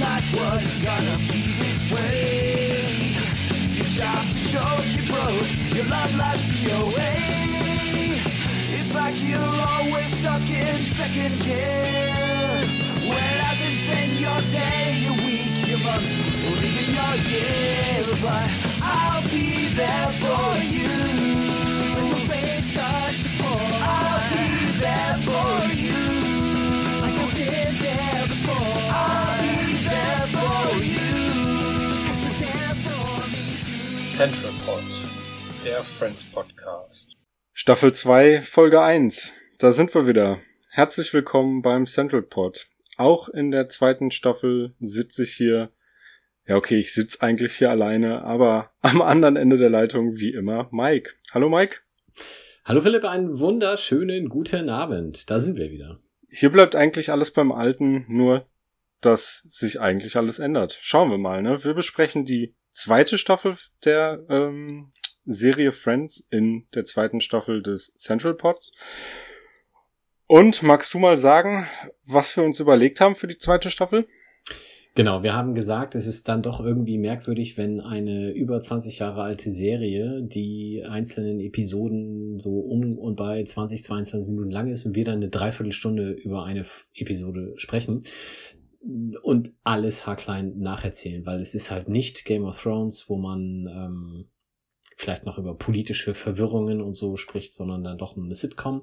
life was gonna be this way. Your job's a joke, you broke, your love life's DOA. It's like you're always stuck in second gear. When hasn't been your day, your week, your month, or even your year. But I'll be there for you. When the rain starts to pour, I'll be there for you. Central Pod, der Friends Podcast. Staffel 2, Folge 1. Da sind wir wieder. Herzlich willkommen beim Central Pod. Auch in der zweiten Staffel sitze ich hier. Ja, okay, ich sitze eigentlich hier alleine, aber am anderen Ende der Leitung wie immer Mike. Hallo Mike. Hallo Philipp, einen wunderschönen guten Abend. Da sind wir wieder. Hier bleibt eigentlich alles beim Alten, nur dass sich eigentlich alles ändert. Schauen wir mal, ne? Wir besprechen die zweite Staffel der ähm, Serie Friends in der zweiten Staffel des Central Pods. Und magst du mal sagen, was wir uns überlegt haben für die zweite Staffel? Genau, wir haben gesagt, es ist dann doch irgendwie merkwürdig, wenn eine über 20 Jahre alte Serie, die einzelnen Episoden so um und bei 20, 22 Minuten lang ist und wir dann eine Dreiviertelstunde über eine Episode sprechen und alles haarklein nacherzählen, weil es ist halt nicht Game of Thrones, wo man ähm, vielleicht noch über politische Verwirrungen und so spricht, sondern dann doch eine Sitcom.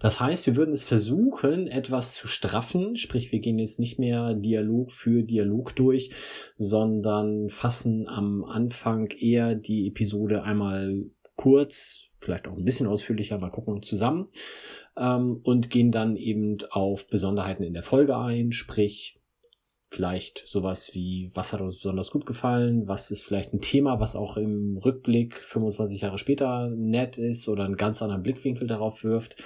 Das heißt, wir würden es versuchen, etwas zu straffen, sprich, wir gehen jetzt nicht mehr Dialog für Dialog durch, sondern fassen am Anfang eher die Episode einmal kurz, vielleicht auch ein bisschen ausführlicher, mal gucken, zusammen ähm, und gehen dann eben auf Besonderheiten in der Folge ein, sprich, vielleicht sowas wie, was hat uns besonders gut gefallen, was ist vielleicht ein Thema, was auch im Rückblick 25 Jahre später nett ist oder einen ganz anderen Blickwinkel darauf wirft.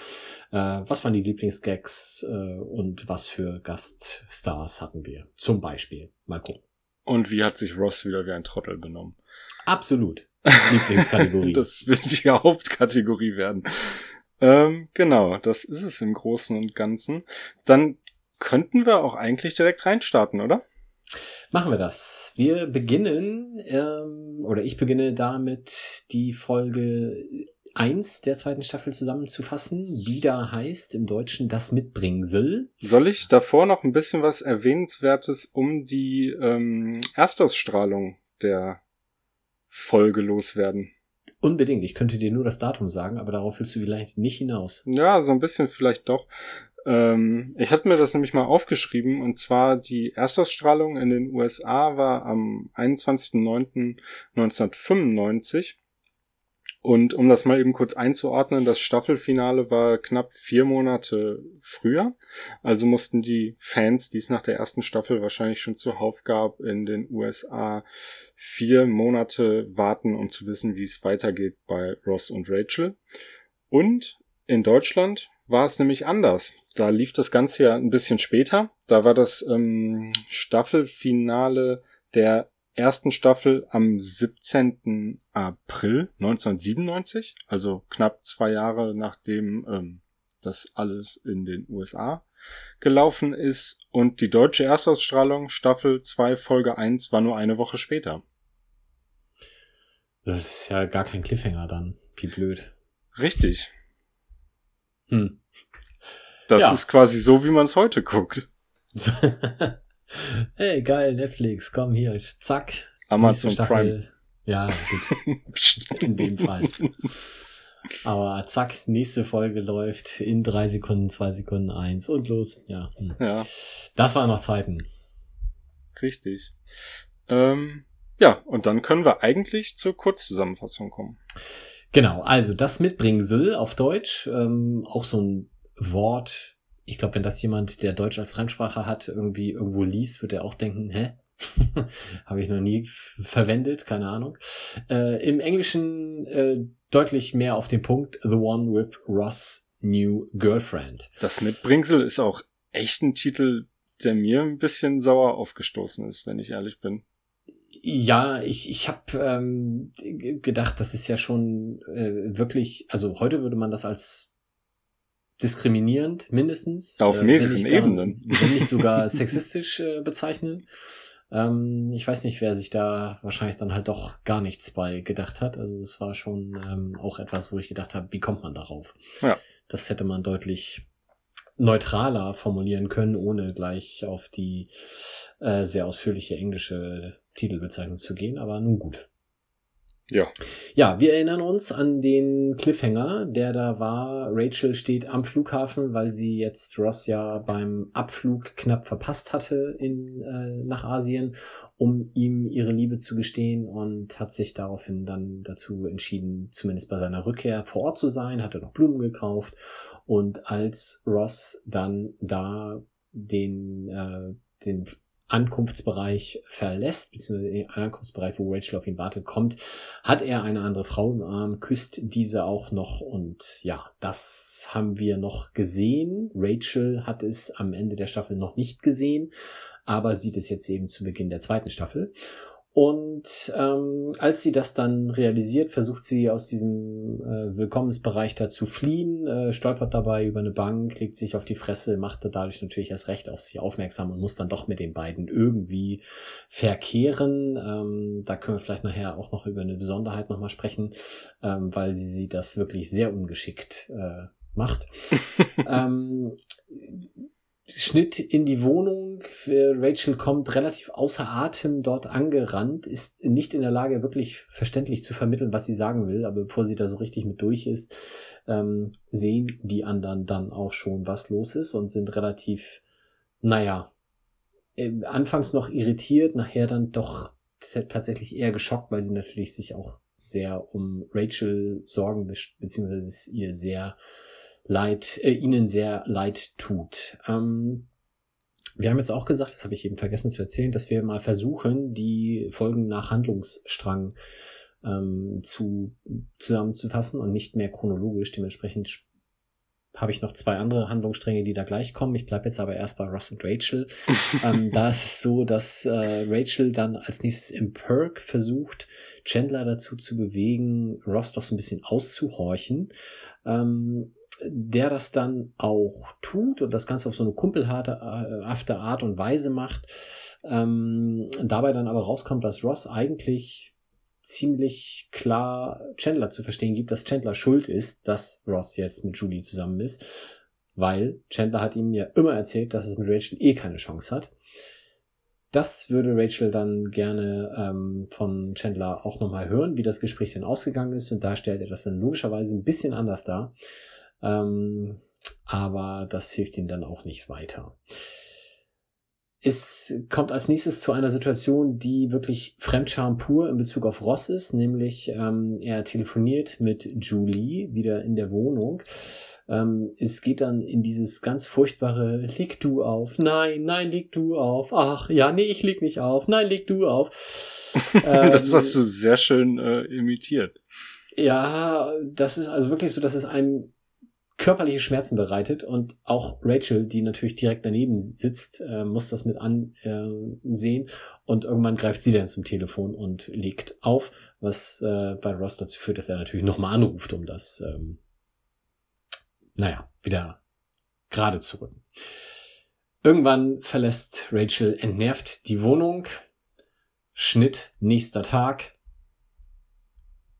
Äh, was waren die Lieblingsgags äh, und was für Gaststars hatten wir? Zum Beispiel. Mal gucken. Und wie hat sich Ross wieder wie ein Trottel benommen? Absolut. Lieblingskategorie. Das wird die Hauptkategorie werden. Ähm, genau, das ist es im Großen und Ganzen. Dann könnten wir auch eigentlich direkt reinstarten, oder? Machen wir das. Wir beginnen, ähm, oder ich beginne damit, die Folge 1 der zweiten Staffel zusammenzufassen, die da heißt im Deutschen das Mitbringsel. Soll ich davor noch ein bisschen was Erwähnenswertes um die ähm, Erstausstrahlung der Folge loswerden? Unbedingt. Ich könnte dir nur das Datum sagen, aber darauf willst du vielleicht nicht hinaus. Ja, so ein bisschen vielleicht doch. Ähm, ich hatte mir das nämlich mal aufgeschrieben und zwar die Erstausstrahlung in den USA war am 21.09.1995 und um das mal eben kurz einzuordnen, das Staffelfinale war knapp vier Monate früher. Also mussten die Fans, die es nach der ersten Staffel wahrscheinlich schon zuhauf gab, in den USA vier Monate warten, um zu wissen, wie es weitergeht bei Ross und Rachel. Und in Deutschland war es nämlich anders. Da lief das Ganze ja ein bisschen später. Da war das ähm, Staffelfinale der ersten Staffel am 17. April 1997, also knapp zwei Jahre nachdem ähm, das alles in den USA gelaufen ist. Und die deutsche Erstausstrahlung Staffel 2 Folge 1 war nur eine Woche später. Das ist ja gar kein Cliffhanger dann. Wie blöd. Richtig. Hm. Das Ja. ist quasi so, wie man es heute guckt. hey, geil, Netflix, komm hier, zack. Amazon Prime. Ja, gut, in dem Fall. Aber zack, nächste Folge läuft in drei Sekunden, zwei Sekunden, eins und los. Ja, hm. Ja, das waren noch Zeiten. richtig. Ähm, ja, und dann können wir eigentlich zur Kurzzusammenfassung kommen. Genau, also das Mitbringsel auf Deutsch, ähm, auch so ein Wort. Ich glaube, wenn das jemand, der Deutsch als Fremdsprache hat, irgendwie irgendwo liest, wird er auch denken, hä? Habe ich noch nie verwendet, keine Ahnung. Äh, Im Englischen äh, deutlich mehr auf den Punkt, The One with Ross' New Girlfriend. Das Mitbringsel ist auch echt ein Titel, der mir ein bisschen sauer aufgestoßen ist, wenn ich ehrlich bin. Ja, ich, ich habe ähm, gedacht, das ist ja schon äh, wirklich, also heute würde man das als diskriminierend mindestens. Auf äh, mehreren nicht Ebenen. Gar, wenn nicht sogar sexistisch äh, bezeichnen. Ähm, ich weiß nicht, wer sich da wahrscheinlich dann halt doch gar nichts bei gedacht hat. Also es war schon ähm, auch etwas, wo ich gedacht habe, wie kommt man darauf? Ja. Das hätte man deutlich neutraler formulieren können, ohne gleich auf die äh, sehr ausführliche englische Titelbezeichnung zu gehen. Aber nun gut. Ja. Ja, wir erinnern uns an den Cliffhanger, der da war. Rachel steht am Flughafen, weil sie jetzt Ross ja beim Abflug knapp verpasst hatte in, äh, nach Asien, um ihm ihre Liebe zu gestehen und hat sich daraufhin dann dazu entschieden, zumindest bei seiner Rückkehr vor Ort zu sein, hatte noch Blumen gekauft und als Ross dann da den, äh, den Ankunftsbereich verlässt, beziehungsweise den Ankunftsbereich, wo Rachel auf ihn wartet, kommt, hat er eine andere Frau im Arm, küsst diese auch noch und ja, das haben wir noch gesehen. Rachel hat es am Ende der Staffel noch nicht gesehen, aber sieht es jetzt eben zu Beginn der zweiten Staffel. Und ähm, als sie das dann realisiert, versucht sie aus diesem äh, Willkommensbereich da zu fliehen, äh, stolpert dabei über eine Bank, legt sich auf die Fresse, macht dadurch natürlich erst recht auf sie aufmerksam und muss dann doch mit den beiden irgendwie verkehren. Ähm, da können wir vielleicht nachher auch noch über eine Besonderheit nochmal sprechen, ähm, weil sie sie das wirklich sehr ungeschickt äh, macht. ähm, Schnitt in die Wohnung. Rachel kommt relativ außer Atem dort angerannt, ist nicht in der Lage, wirklich verständlich zu vermitteln, was sie sagen will. Aber bevor sie da so richtig mit durch ist, ähm, sehen die anderen dann auch schon, was los ist und sind relativ, naja, äh, anfangs noch irritiert, nachher dann doch tatsächlich eher geschockt, weil sie natürlich sich auch sehr um Rachel sorgen, beziehungsweise ihr sehr leid, äh, ihnen sehr leid tut. Ähm, wir haben jetzt auch gesagt, das habe ich eben vergessen zu erzählen, dass wir mal versuchen, die Folgen nach Handlungsstrang ähm, zu, zusammenzufassen und nicht mehr chronologisch. Dementsprechend habe ich noch zwei andere Handlungsstränge, die da gleich kommen. Ich bleibe jetzt aber erst bei Ross und Rachel. ähm, da ist es so, dass äh, Rachel dann als nächstes im Perk versucht, Chandler dazu zu bewegen, Ross doch so ein bisschen auszuhorchen. Ähm, der das dann auch tut und das Ganze auf so eine kumpelhafte äh, Art und Weise macht, ähm, dabei dann aber rauskommt, dass Ross eigentlich ziemlich klar Chandler zu verstehen gibt, dass Chandler schuld ist, dass Ross jetzt mit Julie zusammen ist, weil Chandler hat ihm ja immer erzählt, dass es mit Rachel eh keine Chance hat. Das würde Rachel dann gerne ähm, von Chandler auch nochmal hören, wie das Gespräch denn ausgegangen ist. Und da stellt er das dann logischerweise ein bisschen anders dar. Ähm, aber das hilft ihm dann auch nicht weiter. Es kommt als nächstes zu einer Situation, die wirklich Fremdscham pur in Bezug auf Ross ist, nämlich ähm, er telefoniert mit Julie wieder in der Wohnung. Ähm, es geht dann in dieses ganz furchtbare Leg du auf, nein, nein, leg du auf, ach ja, nee, ich leg nicht auf, nein, leg du auf. ähm, das hast du sehr schön äh, imitiert. Ja, das ist also wirklich so, dass es einem körperliche Schmerzen bereitet und auch Rachel, die natürlich direkt daneben sitzt, äh, muss das mit ansehen und irgendwann greift sie dann zum Telefon und legt auf, was äh, bei Ross dazu führt, dass er natürlich nochmal anruft, um das, ähm, naja, wieder gerade zu rücken. Irgendwann verlässt Rachel entnervt die Wohnung. Schnitt nächster Tag.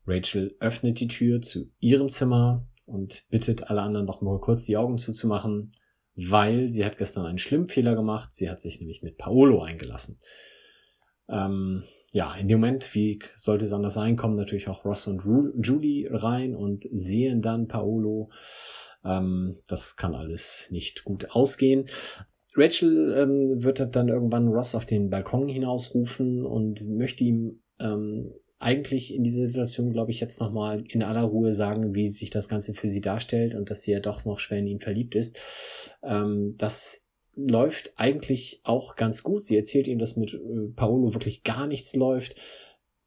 Rachel öffnet die Tür zu ihrem Zimmer, und bittet alle anderen noch mal kurz die Augen zuzumachen, weil sie hat gestern einen schlimmen Fehler gemacht. Sie hat sich nämlich mit Paolo eingelassen. Ähm, ja, in dem Moment, wie sollte es anders sein, kommen natürlich auch Ross und Ru Julie rein und sehen dann Paolo. Ähm, das kann alles nicht gut ausgehen. Rachel ähm, wird dann irgendwann Ross auf den Balkon hinausrufen und möchte ihm ähm, eigentlich in dieser Situation, glaube ich, jetzt nochmal in aller Ruhe sagen, wie sich das Ganze für sie darstellt und dass sie ja doch noch schwer in ihn verliebt ist. Ähm, das läuft eigentlich auch ganz gut. Sie erzählt ihm, dass mit äh, Paolo wirklich gar nichts läuft.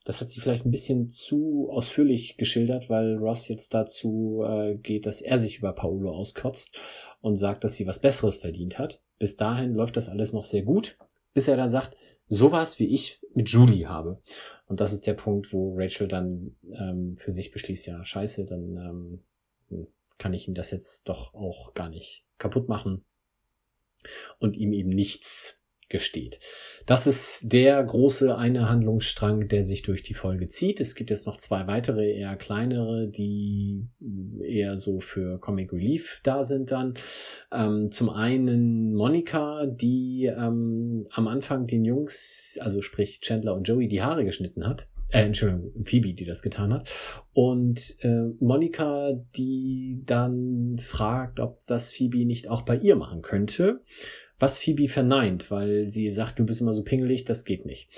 Das hat sie vielleicht ein bisschen zu ausführlich geschildert, weil Ross jetzt dazu äh, geht, dass er sich über Paolo auskotzt und sagt, dass sie was Besseres verdient hat. Bis dahin läuft das alles noch sehr gut, bis er dann sagt, sowas wie ich mit Julie habe. Und das ist der Punkt, wo Rachel dann ähm, für sich beschließt, ja, scheiße, dann ähm, hm, kann ich ihm das jetzt doch auch gar nicht kaputt machen und ihm eben nichts gesteht. Das ist der große eine Handlungsstrang, der sich durch die Folge zieht. Es gibt jetzt noch zwei weitere, eher kleinere, die eher so für Comic Relief da sind dann. Ähm, zum einen Monika, die ähm, am Anfang den Jungs, also sprich Chandler und Joey, die Haare geschnitten hat äh, Entschuldigung, Phoebe, die das getan hat. Und äh, Monika, die dann fragt, ob das Phoebe nicht auch bei ihr machen könnte. Was Phoebe verneint, weil sie sagt, du bist immer so pingelig, das geht nicht.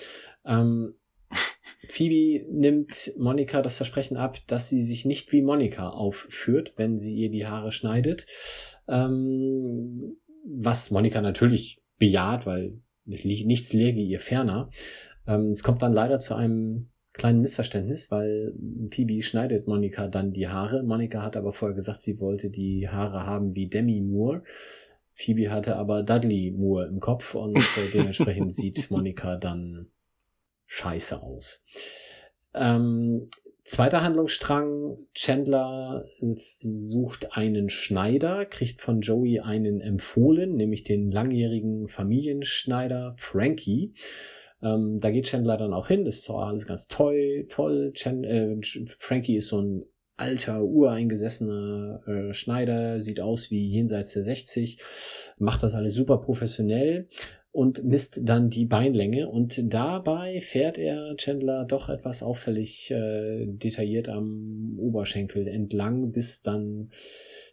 Ähm, Phoebe nimmt Monika das Versprechen ab, dass sie sich nicht wie Monika aufführt, wenn sie ihr die Haare schneidet. Ähm, was Monika natürlich bejaht, weil nichts läge ihr ferner. Ähm, es kommt dann leider zu einem kleinen Missverständnis, weil Phoebe schneidet Monika dann die Haare. Monika hat aber vorher gesagt, sie wollte die Haare haben wie Demi Moore. Phoebe hatte aber Dudley Moore im Kopf und äh, dementsprechend sieht Monika dann scheiße aus. Ähm, zweiter Handlungsstrang, Chandler äh, sucht einen Schneider, kriegt von Joey einen empfohlen, nämlich den langjährigen Familienschneider Frankie. Ähm, da geht Chandler dann auch hin, das ist alles ganz toll, toll. Chan äh, Frankie ist so ein alter, ureingesessener äh, Schneider, sieht aus wie jenseits der 60, macht das alles super professionell und misst dann die Beinlänge und dabei fährt er Chandler doch etwas auffällig äh, detailliert am Oberschenkel entlang bis dann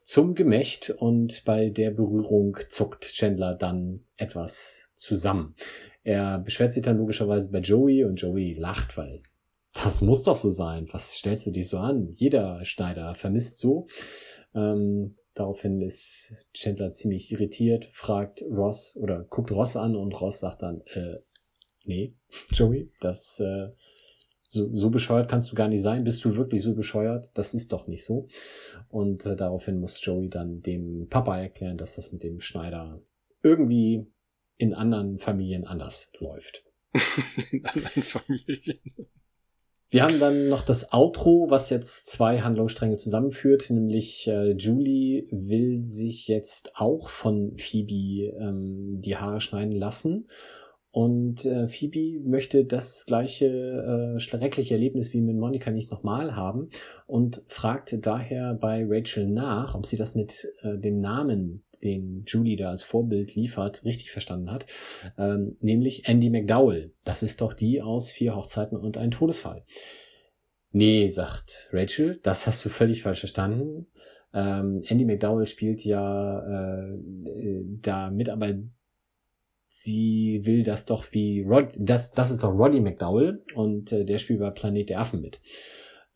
zum Gemächt und bei der Berührung zuckt Chandler dann etwas zusammen. Er beschwert sich dann logischerweise bei Joey und Joey lacht, weil das muss doch so sein. Was stellst du dich so an? Jeder Schneider vermisst so. Ähm, daraufhin ist Chandler ziemlich irritiert, fragt Ross oder guckt Ross an und Ross sagt dann, äh, nee, Joey, das äh, so, so bescheuert kannst du gar nicht sein. Bist du wirklich so bescheuert? Das ist doch nicht so. Und äh, daraufhin muss Joey dann dem Papa erklären, dass das mit dem Schneider irgendwie in anderen Familien anders läuft. in anderen Familien. Wir haben dann noch das Outro, was jetzt zwei Handlungsstränge zusammenführt, nämlich äh, Julie will sich jetzt auch von Phoebe ähm, die Haare schneiden lassen. Und äh, Phoebe möchte das gleiche äh, schreckliche Erlebnis wie mit Monika nicht nochmal haben und fragt daher bei Rachel nach, ob sie das mit äh, dem Namen den Julie da als Vorbild liefert, richtig verstanden hat, ähm, nämlich Andy McDowell. Das ist doch die aus Vier Hochzeiten und ein Todesfall. Nee, sagt Rachel, das hast du völlig falsch verstanden. Ähm, Andy McDowell spielt ja äh, da mit, aber sie will das doch wie Rod, das, das ist doch Roddy McDowell und äh, der spielt bei Planet der Affen mit.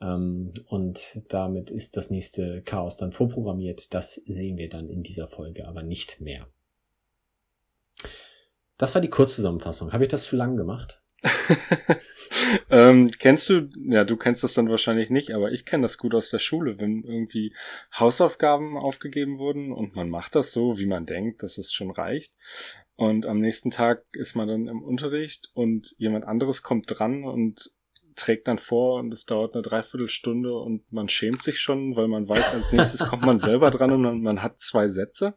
Ähm, und damit ist das nächste Chaos dann vorprogrammiert. Das sehen wir dann in dieser Folge aber nicht mehr. Das war die Kurzzusammenfassung. Habe ich das zu lang gemacht? ähm, kennst du, ja, du kennst das dann wahrscheinlich nicht, aber ich kenne das gut aus der Schule, wenn irgendwie Hausaufgaben aufgegeben wurden und man macht das so, wie man denkt, dass es schon reicht. Und am nächsten Tag ist man dann im Unterricht und jemand anderes kommt dran und trägt dann vor und es dauert eine Dreiviertelstunde und man schämt sich schon, weil man weiß, als nächstes kommt man selber dran und man, man hat zwei Sätze.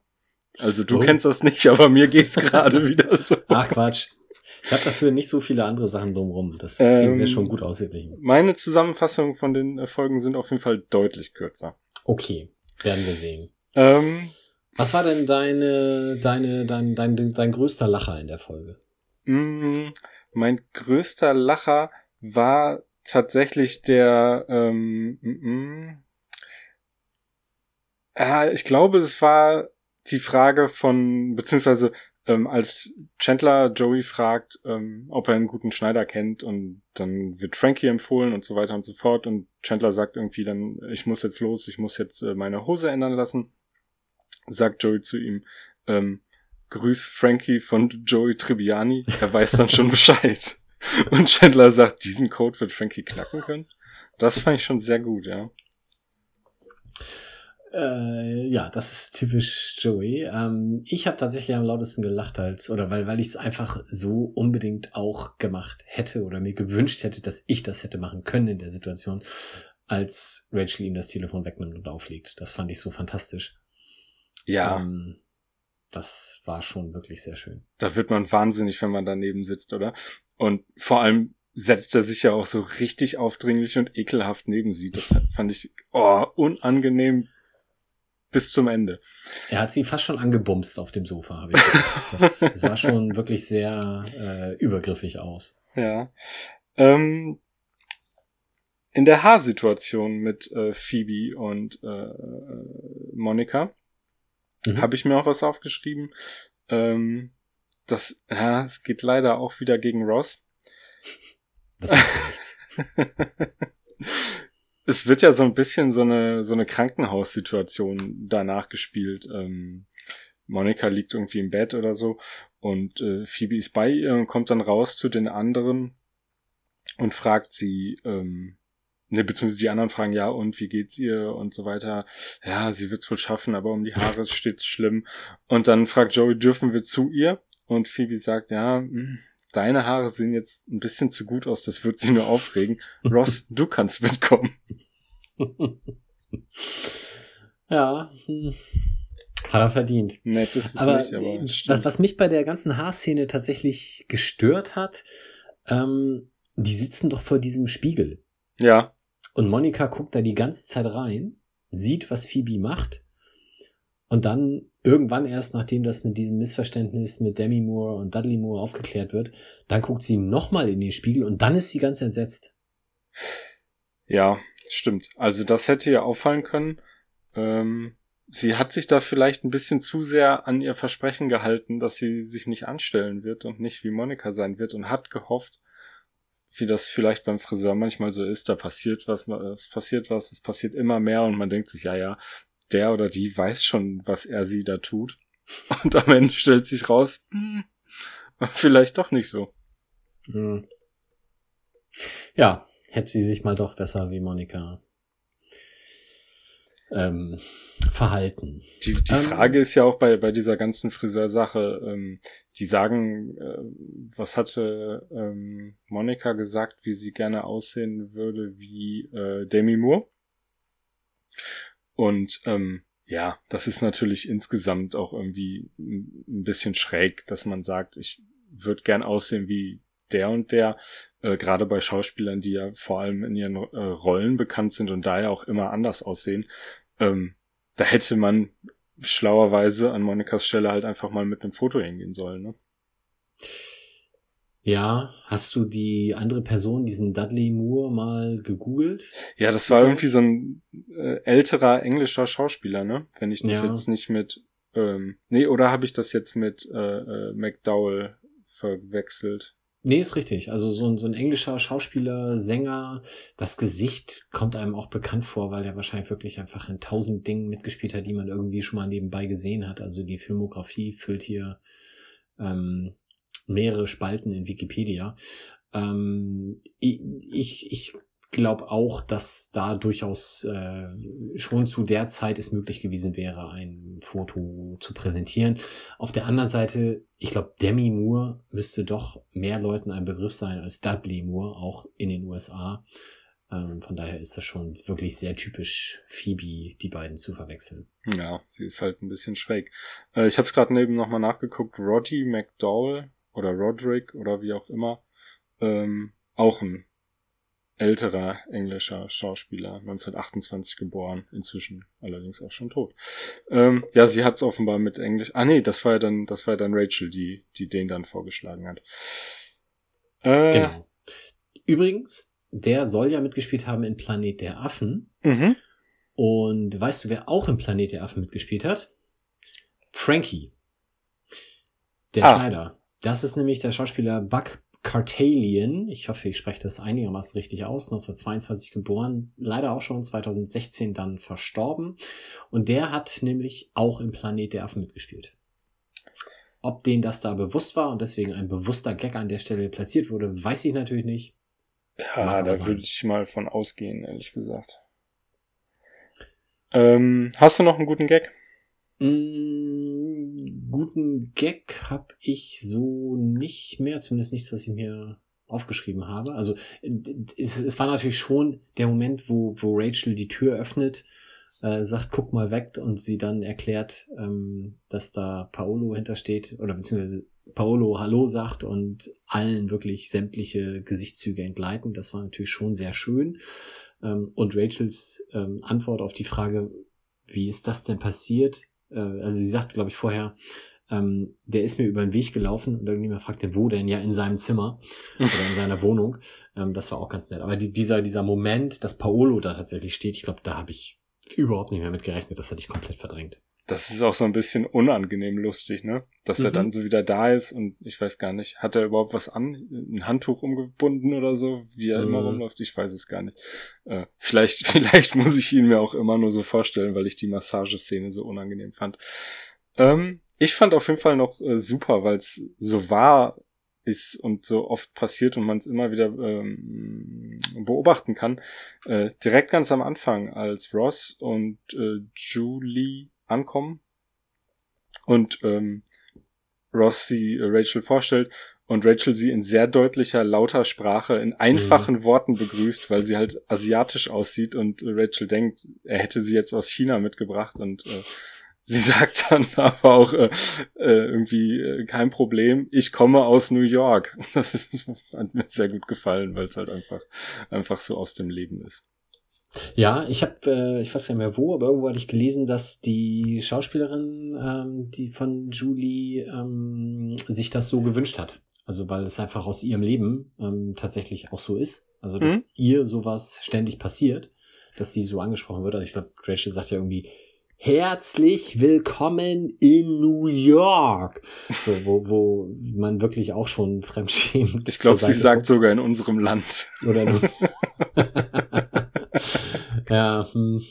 Also du oh. kennst das nicht, aber mir geht's gerade wieder so. Ach Quatsch. Ich habe dafür nicht so viele andere Sachen drumherum. Das ähm, mir schon gut ausgeglichen. Meine Zusammenfassungen von den Folgen sind auf jeden Fall deutlich kürzer. Okay, werden wir sehen. Ähm, Was war denn deine, deine, dein, dein, dein größter Lacher in der Folge? Mm, mein größter Lacher war tatsächlich der, ähm, mm, äh, ich glaube, es war die Frage von, beziehungsweise ähm, als Chandler Joey fragt, ähm, ob er einen guten Schneider kennt und dann wird Frankie empfohlen und so weiter und so fort und Chandler sagt irgendwie dann, ich muss jetzt los, ich muss jetzt äh, meine Hose ändern lassen, sagt Joey zu ihm, ähm, grüß Frankie von Joey Tribbiani, er weiß dann schon Bescheid. Und Chandler sagt, diesen Code wird Frankie knacken können. Das fand ich schon sehr gut, ja. Äh, ja, das ist typisch Joey. Ähm, ich habe tatsächlich am lautesten gelacht als, oder weil, weil ich es einfach so unbedingt auch gemacht hätte oder mir gewünscht hätte, dass ich das hätte machen können in der Situation, als Rachel ihm das Telefon wegnimmt und auflegt. Das fand ich so fantastisch. Ja. Ähm, das war schon wirklich sehr schön. Da wird man wahnsinnig, wenn man daneben sitzt, oder? Und vor allem setzt er sich ja auch so richtig aufdringlich und ekelhaft neben sie. Das fand ich oh, unangenehm bis zum Ende. Er hat sie fast schon angebumst auf dem Sofa, habe ich gedacht. Das sah schon wirklich sehr äh, übergriffig aus. Ja. Ähm, in der Haarsituation mit äh, Phoebe und äh, Monika mhm. habe ich mir auch was aufgeschrieben. Ähm, das, ja, es geht leider auch wieder gegen Ross. Das macht nichts. es wird ja so ein bisschen so eine, so eine Krankenhaussituation danach gespielt. Ähm, Monika liegt irgendwie im Bett oder so und äh, Phoebe ist bei ihr und kommt dann raus zu den anderen und fragt sie, ähm, ne, beziehungsweise die anderen fragen, ja, und wie geht's ihr und so weiter. Ja, sie wird's wohl schaffen, aber um die Haare steht's schlimm. Und dann fragt Joey, dürfen wir zu ihr? Und Phoebe sagt, ja, hm, deine Haare sehen jetzt ein bisschen zu gut aus, das wird sie nur aufregen. Ross, du kannst mitkommen. ja, hm. hat er verdient. Nett ist es aber, nicht, aber was, was mich bei der ganzen Haarszene tatsächlich gestört hat, ähm, die sitzen doch vor diesem Spiegel. Ja. Und Monika guckt da die ganze Zeit rein, sieht, was Phoebe macht und dann irgendwann erst, nachdem das mit diesem Missverständnis mit Demi Moore und Dudley Moore aufgeklärt wird, dann guckt sie nochmal in den Spiegel und dann ist sie ganz entsetzt. Ja, stimmt. Also das hätte ihr auffallen können. Ähm, sie hat sich da vielleicht ein bisschen zu sehr an ihr Versprechen gehalten, dass sie sich nicht anstellen wird und nicht wie Monika sein wird und hat gehofft, wie das vielleicht beim Friseur manchmal so ist, da passiert was, es passiert was, es passiert immer mehr und man denkt sich, ja, ja, der oder die weiß schon, was er sie da tut. Und am Ende stellt sich raus, hm, vielleicht doch nicht so. Hm. Ja, hätte sie sich mal doch besser wie Monika ähm, verhalten. Die, die ähm, Frage ist ja auch bei, bei dieser ganzen Friseursache, ähm, die sagen, äh, was hatte ähm, Monika gesagt, wie sie gerne aussehen würde wie äh, Demi Moore? Und ähm, ja, das ist natürlich insgesamt auch irgendwie ein bisschen schräg, dass man sagt, ich würde gern aussehen wie der und der, äh, gerade bei Schauspielern, die ja vor allem in ihren äh, Rollen bekannt sind und daher auch immer anders aussehen. Ähm, da hätte man schlauerweise an Monikas Stelle halt einfach mal mit einem Foto hingehen sollen, ne? Ja, hast du die andere Person, diesen Dudley Moore, mal gegoogelt? Ja, das war irgendwie so ein äh, älterer englischer Schauspieler, ne? Wenn ich das ja. jetzt nicht mit, ähm, nee, oder habe ich das jetzt mit äh, äh, McDowell verwechselt? Nee, ist richtig. Also so ein, so ein englischer Schauspieler, Sänger, das Gesicht kommt einem auch bekannt vor, weil er wahrscheinlich wirklich einfach in tausend Dingen mitgespielt hat, die man irgendwie schon mal nebenbei gesehen hat. Also die Filmografie füllt hier ähm, mehrere Spalten in Wikipedia. Ähm, ich ich glaube auch, dass da durchaus äh, schon zu der Zeit es möglich gewesen wäre, ein Foto zu präsentieren. Auf der anderen Seite, ich glaube, Demi Moore müsste doch mehr Leuten ein Begriff sein als Dudley Moore, auch in den USA. Ähm, von daher ist das schon wirklich sehr typisch, Phoebe, die beiden zu verwechseln. Ja, sie ist halt ein bisschen schräg. Äh, ich habe es gerade neben nochmal nachgeguckt. Roddy McDowell oder Roderick oder wie auch immer, ähm, auch ein älterer englischer Schauspieler, 1928 geboren, inzwischen allerdings auch schon tot. Ähm, ja, sie hat es offenbar mit Englisch. Ah nee, das war ja dann, das war ja dann Rachel, die, die den dann vorgeschlagen hat. Äh, genau. Übrigens, der soll ja mitgespielt haben in Planet der Affen. Mhm. Und weißt du, wer auch in Planet der Affen mitgespielt hat? Frankie. Der ah. Schneider. Das ist nämlich der Schauspieler Buck Cartalian. Ich hoffe, ich spreche das einigermaßen richtig aus. 1922 geboren, leider auch schon 2016 dann verstorben. Und der hat nämlich auch im Planet der Affen mitgespielt. Ob denen das da bewusst war und deswegen ein bewusster Gag an der Stelle platziert wurde, weiß ich natürlich nicht. Ja, da würde ich mal von ausgehen, ehrlich gesagt. Ähm, hast du noch einen guten Gag? Mm, guten Gag habe ich so nicht mehr, zumindest nichts, was ich mir aufgeschrieben habe. Also es, es war natürlich schon der Moment, wo, wo Rachel die Tür öffnet äh, sagt, guck mal weg und sie dann erklärt, ähm, dass da Paolo hintersteht oder beziehungsweise Paolo Hallo sagt und allen wirklich sämtliche Gesichtszüge entgleiten. Das war natürlich schon sehr schön. Ähm, und Rachels ähm, Antwort auf die Frage, wie ist das denn passiert? Äh, also sie sagt, glaube ich, vorher, ähm, der ist mir über den Weg gelaufen und irgendjemand fragte, wo denn? Ja, in seinem Zimmer oder in seiner Wohnung. Ähm, das war auch ganz nett. Aber die, dieser, dieser Moment, dass Paolo da tatsächlich steht, ich glaube, da habe ich überhaupt nicht mehr mit gerechnet. Das hatte ich komplett verdrängt. Das ist auch so ein bisschen unangenehm lustig, ne? Dass er Mhm. dann so wieder da ist und ich weiß gar nicht, hat er überhaupt was an? Ein Handtuch umgebunden oder so, wie er immer Mhm. rumläuft? Ich weiß es gar nicht. Äh, vielleicht, vielleicht muss ich ihn mir auch immer nur so vorstellen, weil ich die Massageszene so unangenehm fand. Ähm, ich fand auf jeden Fall noch äh, super, weil es so wahr ist und so oft passiert und man es immer wieder ähm, beobachten kann. Äh, direkt ganz am Anfang, als Ross und äh, Julie ankommen und ähm, Ross sie äh, Rachel vorstellt und Rachel sie in sehr deutlicher, lauter Sprache in einfachen Worten begrüßt, weil sie halt asiatisch aussieht und äh, Rachel denkt, er hätte sie jetzt aus China mitgebracht und äh, sie sagt dann aber auch äh, äh, irgendwie äh, kein Problem, ich komme aus New York. Das ist, hat mir sehr gut gefallen, weil es halt einfach einfach so aus dem Leben ist. Ja, ich habe, äh, ich weiß gar nicht mehr wo, aber irgendwo hatte ich gelesen, dass die Schauspielerin, ähm, die von Julie, ähm, sich das so gewünscht hat. Also weil es einfach aus ihrem Leben ähm, tatsächlich auch so ist. Also dass Mhm. ihr sowas ständig passiert, dass sie so angesprochen wird. Also ich glaube, Rachel sagt ja irgendwie, herzlich willkommen in New York. So, wo, wo man wirklich auch schon fremdschämt. Ich glaube, sie sagt sogar in unserem Land. Oder nicht? ja, hm,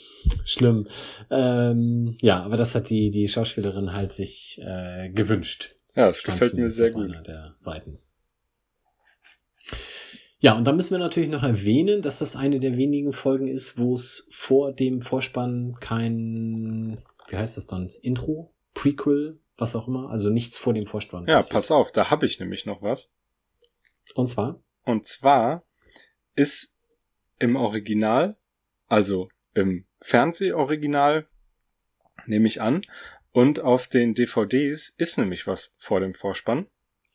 schlimm. Ähm, ja, aber das hat die, die Schauspielerin halt sich äh, gewünscht. Ja, das gefällt mir sehr gut. einer der Seiten. Ja, und dann müssen wir natürlich noch erwähnen, dass das eine der wenigen Folgen ist, wo es vor dem Vorspann kein, wie heißt das dann, Intro, Prequel, was auch immer, also nichts vor dem Vorspann. Ja, passiert. pass auf, da habe ich nämlich noch was. Und zwar, Und zwar ist im Original, also im Fernsehoriginal, nehme ich an, und auf den DVDs ist nämlich was vor dem Vorspann.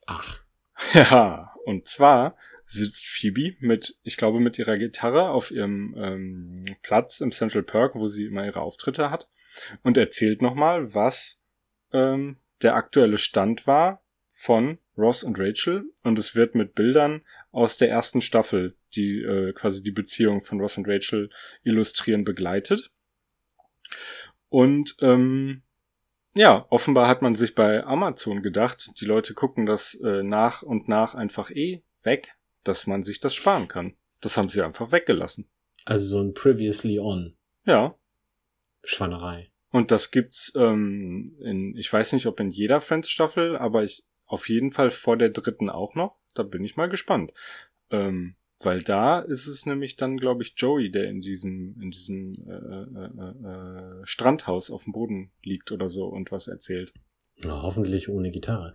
ach, Ja, und zwar sitzt Phoebe mit, ich glaube, mit ihrer Gitarre auf ihrem ähm, Platz im Central Perk, wo sie immer ihre Auftritte hat, und erzählt nochmal, was ähm, der aktuelle Stand war von Ross und Rachel. Und es wird mit Bildern aus der ersten Staffel, die äh, quasi die Beziehung von Ross und Rachel illustrieren, begleitet. Und ähm, ja, offenbar hat man sich bei Amazon gedacht, die Leute gucken das äh, nach und nach einfach eh weg, dass man sich das sparen kann. Das haben sie einfach weggelassen. also so ein Previously On, Ja. Schwannerei. Und das gibt's ähm, in, ich weiß nicht, ob in jeder Friends-Staffel, aber ich auf jeden Fall vor der dritten auch noch. Da bin ich mal gespannt. Ähm, weil da ist es nämlich dann, glaube ich, Joey, der in diesem, in diesem äh, äh, äh, äh, Strandhaus auf dem Boden liegt oder so und was erzählt. Na, hoffentlich ohne Gitarre.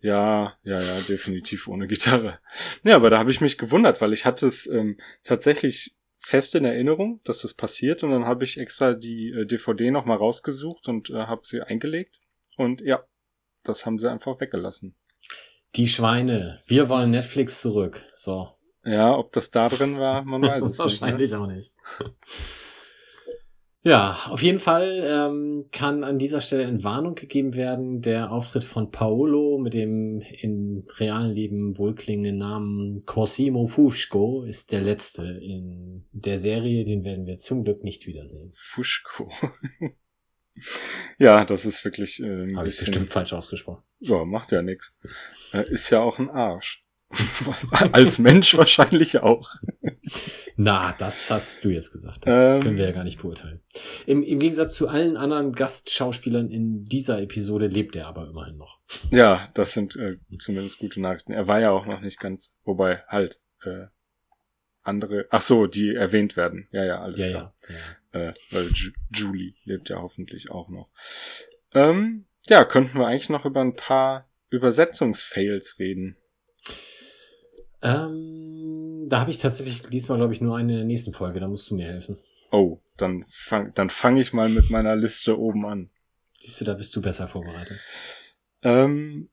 Ja, ja, ja, definitiv ohne Gitarre. Ja, aber da habe ich mich gewundert, weil ich hatte es ähm, tatsächlich fest in Erinnerung, dass das passiert und dann habe ich extra die äh, DVD nochmal rausgesucht und äh, habe sie eingelegt und ja, das haben sie einfach weggelassen. Die Schweine. Wir wollen Netflix zurück. So. Ja, ob das da drin war, man weiß es nicht. Ne? Wahrscheinlich auch nicht. Ja, auf jeden Fall ähm, kann an dieser Stelle in Warnung gegeben werden. Der Auftritt von Paolo mit dem im realen Leben wohlklingenden Namen Cosimo Fusco ist der letzte in der Serie. Den werden wir zum Glück nicht wiedersehen. Fuschko. ja, das ist wirklich äh, Habe ich bestimmt falsch ausgesprochen. Ja, macht ja nix. Äh, ist ja auch ein Arsch. Als Mensch wahrscheinlich auch. Na, das hast du jetzt gesagt. Das Ähm. können wir ja gar nicht beurteilen. Im, Im Gegensatz zu allen anderen Gastschauspielern in dieser Episode lebt er aber immerhin noch. Ja, das sind äh, zumindest gute Nachrichten. Er war ja auch noch nicht ganz, wobei halt äh, andere, ach so, die erwähnt werden. Ja, ja, alles Ja, klar. ja, ja. Äh, weil Ju Julie lebt ja hoffentlich auch noch. Ähm, ja, könnten wir eigentlich noch über ein paar Übersetzungsfails reden. Ähm, da habe ich tatsächlich diesmal, glaube ich, nur eine in der nächsten Folge. Da musst du mir helfen. Oh, dann fang, dann fange ich mal mit meiner Liste oben an. Siehst du, da bist du besser vorbereitet. Ähm,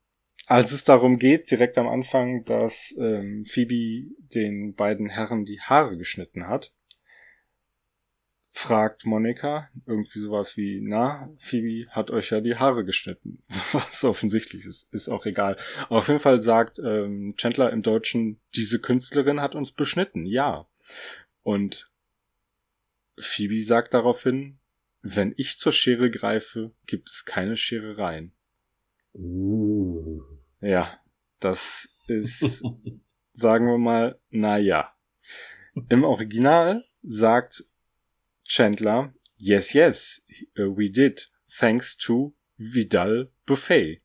als es darum geht, direkt am Anfang, dass ähm, Phoebe den beiden Herren die Haare geschnitten hat, fragt Monika irgendwie sowas wie, na, Phoebe hat euch ja die Haare geschnitten. Was offensichtlich ist, ist auch egal. Auf jeden Fall sagt ähm, Chandler im Deutschen, diese Künstlerin hat uns beschnitten, ja. Und Phoebe sagt daraufhin, wenn ich zur Schere greife, gibt es keine Scherereien. Uh. Ja, das ist, sagen wir mal, na ja. Im Original sagt Chandler, yes, yes, uh, we did, thanks to Vidal Buffet.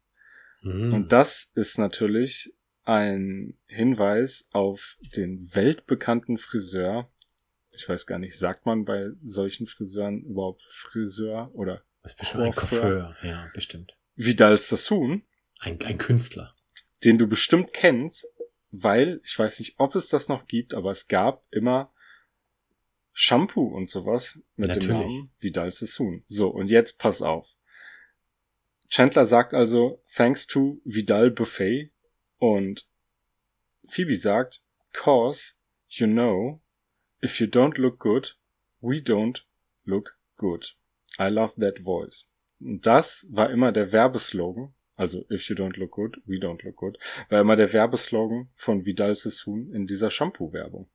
Hm. Und das ist natürlich ein Hinweis auf den weltbekannten Friseur. Ich weiß gar nicht, sagt man bei solchen Friseuren überhaupt Friseur oder das ist bestimmt ein Coiffeur. Coiffeur, ja, bestimmt. Vidal Sassoon, Ein, ein Künstler. den du bestimmt kennst, weil ich weiß nicht, ob es das noch gibt, aber es gab immer Shampoo und sowas mit dem Natürlich. Namen Vidal Sassoon. So, und jetzt pass auf. Chandler sagt also, thanks to Vidal Buffet und Phoebe sagt, cause, you know, if you don't look good, we don't look good. I love that voice. Und das war immer der Werbeslogan, also if you don't look good, we don't look good, war immer der Werbeslogan von Vidal Sassoon in dieser Shampoo-Werbung.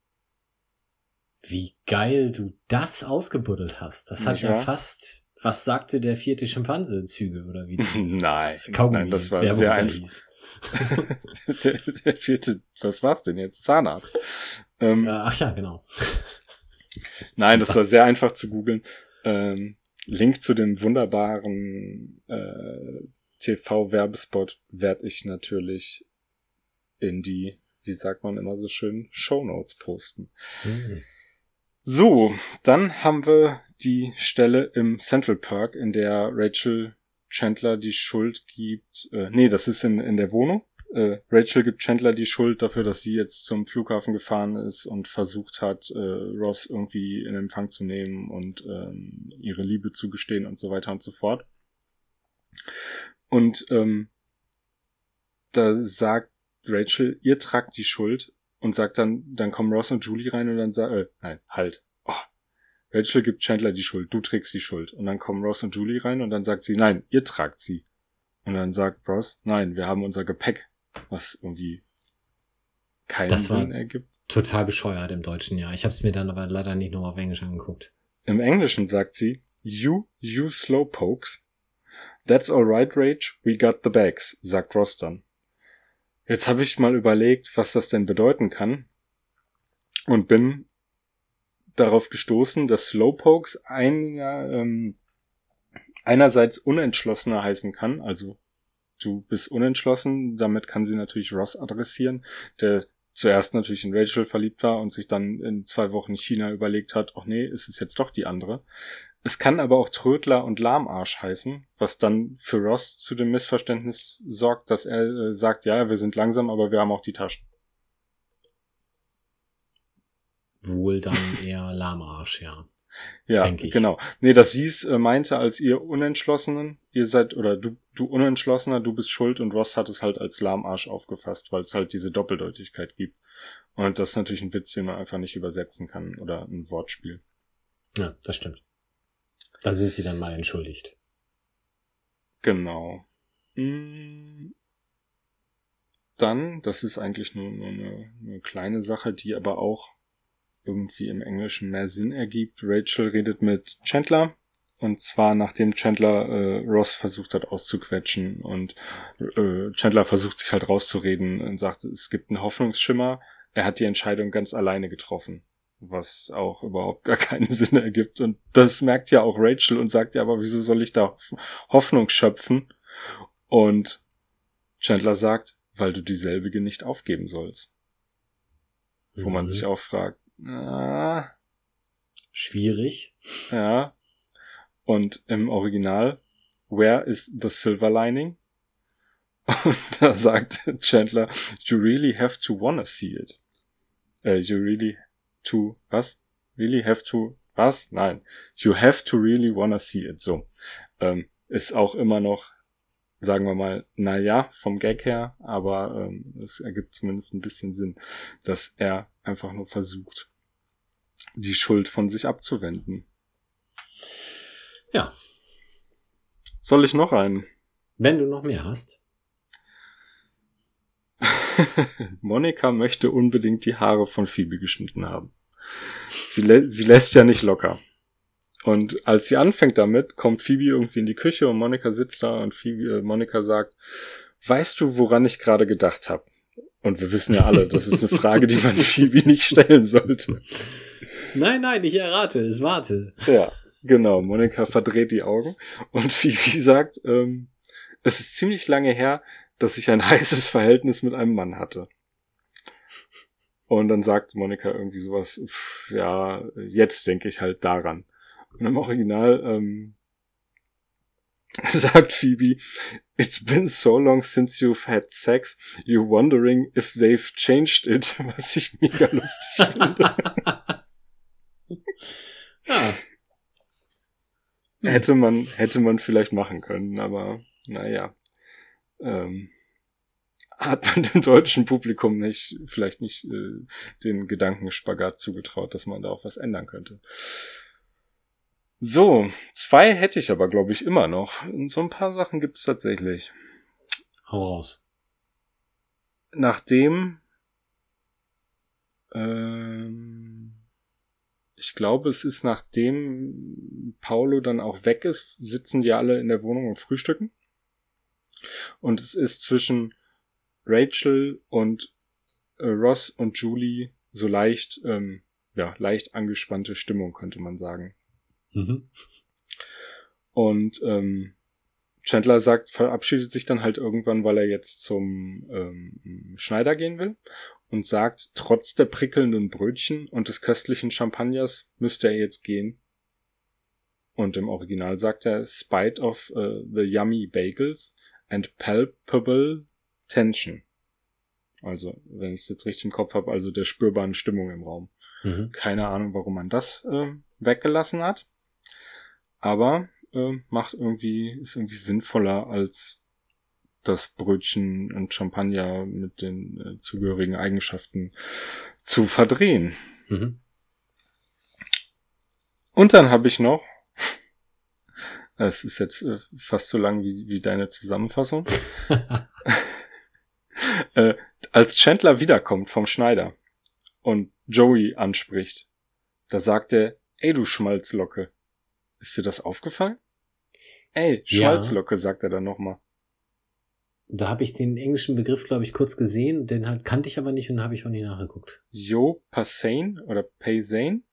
Wie geil du das ausgebuddelt hast. Das hat ja fast, was sagte der vierte Schimpanse Züge oder wie Nein, Kaugummi nein, das war Werbung sehr einfach. der, der vierte, was war's denn jetzt? Zahnarzt. Ähm, Äh, ach ja, genau. Nein, das war sehr einfach zu googeln. Ähm, Link zu dem wunderbaren äh, TV-Werbespot werde ich natürlich in die, wie sagt man immer so schön, Shownotes posten. Hm. So, dann haben wir die Stelle im Central Park, in der Rachel Chandler die Schuld gibt. Äh, nee, das ist in, in der Wohnung. Äh, Rachel gibt Chandler die Schuld dafür, dass sie jetzt zum Flughafen gefahren ist und versucht hat, äh, Ross irgendwie in Empfang zu nehmen und ähm, ihre Liebe zu gestehen und so weiter und so fort. Und ähm, da sagt Rachel, ihr tragt die Schuld und sagt dann, dann kommen Ross und Julie rein und dann sagt, äh, nein, halt. Oh. Rachel gibt Chandler die Schuld, du trägst die Schuld. Und dann kommen Ross und Julie rein und dann sagt sie, nein, ihr tragt sie. Und dann sagt Ross, nein, wir haben unser Gepäck, was irgendwie keinen Das Sinn ergibt. Total bescheuert im Deutschen, ja. Ich habe es mir dann aber leider nicht noch auf Englisch angeguckt. Im Englischen sagt sie, you, you slowpokes. That's alright, Rach, we got the bags, sagt Ross dann. Jetzt habe ich mal überlegt, was das denn bedeuten kann und bin darauf gestoßen, dass Slowpokes einer, ähm, einerseits unentschlossener heißen kann, also du bist unentschlossen, damit kann sie natürlich Ross adressieren, der zuerst natürlich in Rachel verliebt war und sich dann in zwei Wochen China überlegt hat, ach nee, ist es jetzt doch die andere. Es kann aber auch Trödler und Lahmarsch heißen, was dann für Ross zu dem Missverständnis sorgt, dass er äh, sagt, ja, wir sind langsam, aber wir haben auch die Taschen. Wohl dann eher Lahmarsch, ja. Ja, genau. Nee, dass sie es äh, meinte als ihr Unentschlossenen, ihr seid, oder du, du Unentschlossener, du bist schuld und Ross hat es halt als Lahmarsch aufgefasst, weil es halt diese Doppeldeutigkeit gibt. Und das ist natürlich ein Witz, den man einfach nicht übersetzen kann oder ein Wortspiel. Ja, das stimmt. Da sind sie dann mal entschuldigt. Genau. Mm. Dann, das ist eigentlich nur, nur eine, eine kleine Sache, die aber auch irgendwie im Englischen mehr Sinn ergibt. Rachel redet mit Chandler und zwar nachdem Chandler äh, Ross versucht hat auszuquetschen und äh, Chandler versucht sich halt rauszureden und sagt, es gibt einen Hoffnungsschimmer. Er hat die Entscheidung ganz alleine getroffen, was auch überhaupt gar keinen Sinn ergibt und das merkt ja auch Rachel und sagt ja, aber wieso soll ich da Hoffnung schöpfen? Und Chandler sagt, weil du dieselbige nicht aufgeben sollst. Wo man Mhm. sich auch fragt, ah, Schwierig. ja. Und im Original, where is the silver lining? Und da sagt Chandler, you really have to wanna see it. Äh, you really to, was? Really have to, Was? Nein. You have to really wanna see it. So. Ähm, ist auch immer noch, sagen wir mal, naja, vom Gag her, aber ähm, es ergibt zumindest ein bisschen Sinn, dass er einfach nur versucht, die Schuld von sich abzuwenden. Ja. Soll ich noch einen? Wenn du noch mehr hast. Monika möchte unbedingt die Haare von Phoebe geschnitten haben. Sie, lä sie lässt ja nicht locker. Und als sie anfängt damit, kommt Phoebe irgendwie in die Küche und Monika sitzt da und Phoebe, äh, Monika sagt, weißt du, woran ich gerade gedacht habe? Und wir wissen ja alle, das ist eine Frage, die man Phoebe nicht stellen sollte. Nein, nein, ich errate es, warte. Ja, genau. Monika verdreht die Augen und Phoebe sagt, ähm, es ist ziemlich lange her, dass ich ein heißes Verhältnis mit einem Mann hatte. Und dann sagt Monika irgendwie sowas, pff, ja, jetzt denke ich halt daran. Und im Original ähm, sagt Phoebe, It's been so long since you've had sex, you're wondering if they've changed it, was ich mega lustig finde. Ja. Hätte man, hätte man vielleicht machen können, aber naja. Ähm, hat man dem deutschen Publikum nicht, vielleicht nicht äh, den Gedankenspagat zugetraut, dass man da auch was ändern könnte. So, zwei hätte ich aber, glaube ich, immer noch. Und so ein paar Sachen gibt es tatsächlich. Hau raus. Nachdem ähm, ich glaube, es ist nachdem Paulo dann auch weg ist, sitzen die alle in der Wohnung und frühstücken. Und es ist zwischen Rachel und äh, Ross und Julie so leicht, ähm, ja, leicht angespannte Stimmung, könnte man sagen. Mhm. Und ähm, Chandler sagt, verabschiedet sich dann halt irgendwann, weil er jetzt zum ähm, Schneider gehen will und sagt, trotz der prickelnden Brötchen und des köstlichen Champagners müsste er jetzt gehen. Und im Original sagt er, spite of uh, the yummy bagels and palpable tension. Also, wenn ich es jetzt richtig im Kopf habe, also der spürbaren Stimmung im Raum. Mhm. Keine Ahnung, warum man das äh, weggelassen hat. Aber äh, macht irgendwie, ist irgendwie sinnvoller als das Brötchen und Champagner mit den äh, zugehörigen Eigenschaften zu verdrehen. Mhm. Und dann habe ich noch, es ist jetzt äh, fast so lang wie, wie deine Zusammenfassung, äh, als Chandler wiederkommt vom Schneider und Joey anspricht, da sagt er, ey du Schmalzlocke, ist dir das aufgefallen? Ey, Ja. Schmalzlocke, sagt er dann nochmal. Da habe ich den englischen Begriff, glaube ich, kurz gesehen, den halt kannte ich aber nicht und habe ich auch nie nachgeguckt. Jo Passain oder Paysain.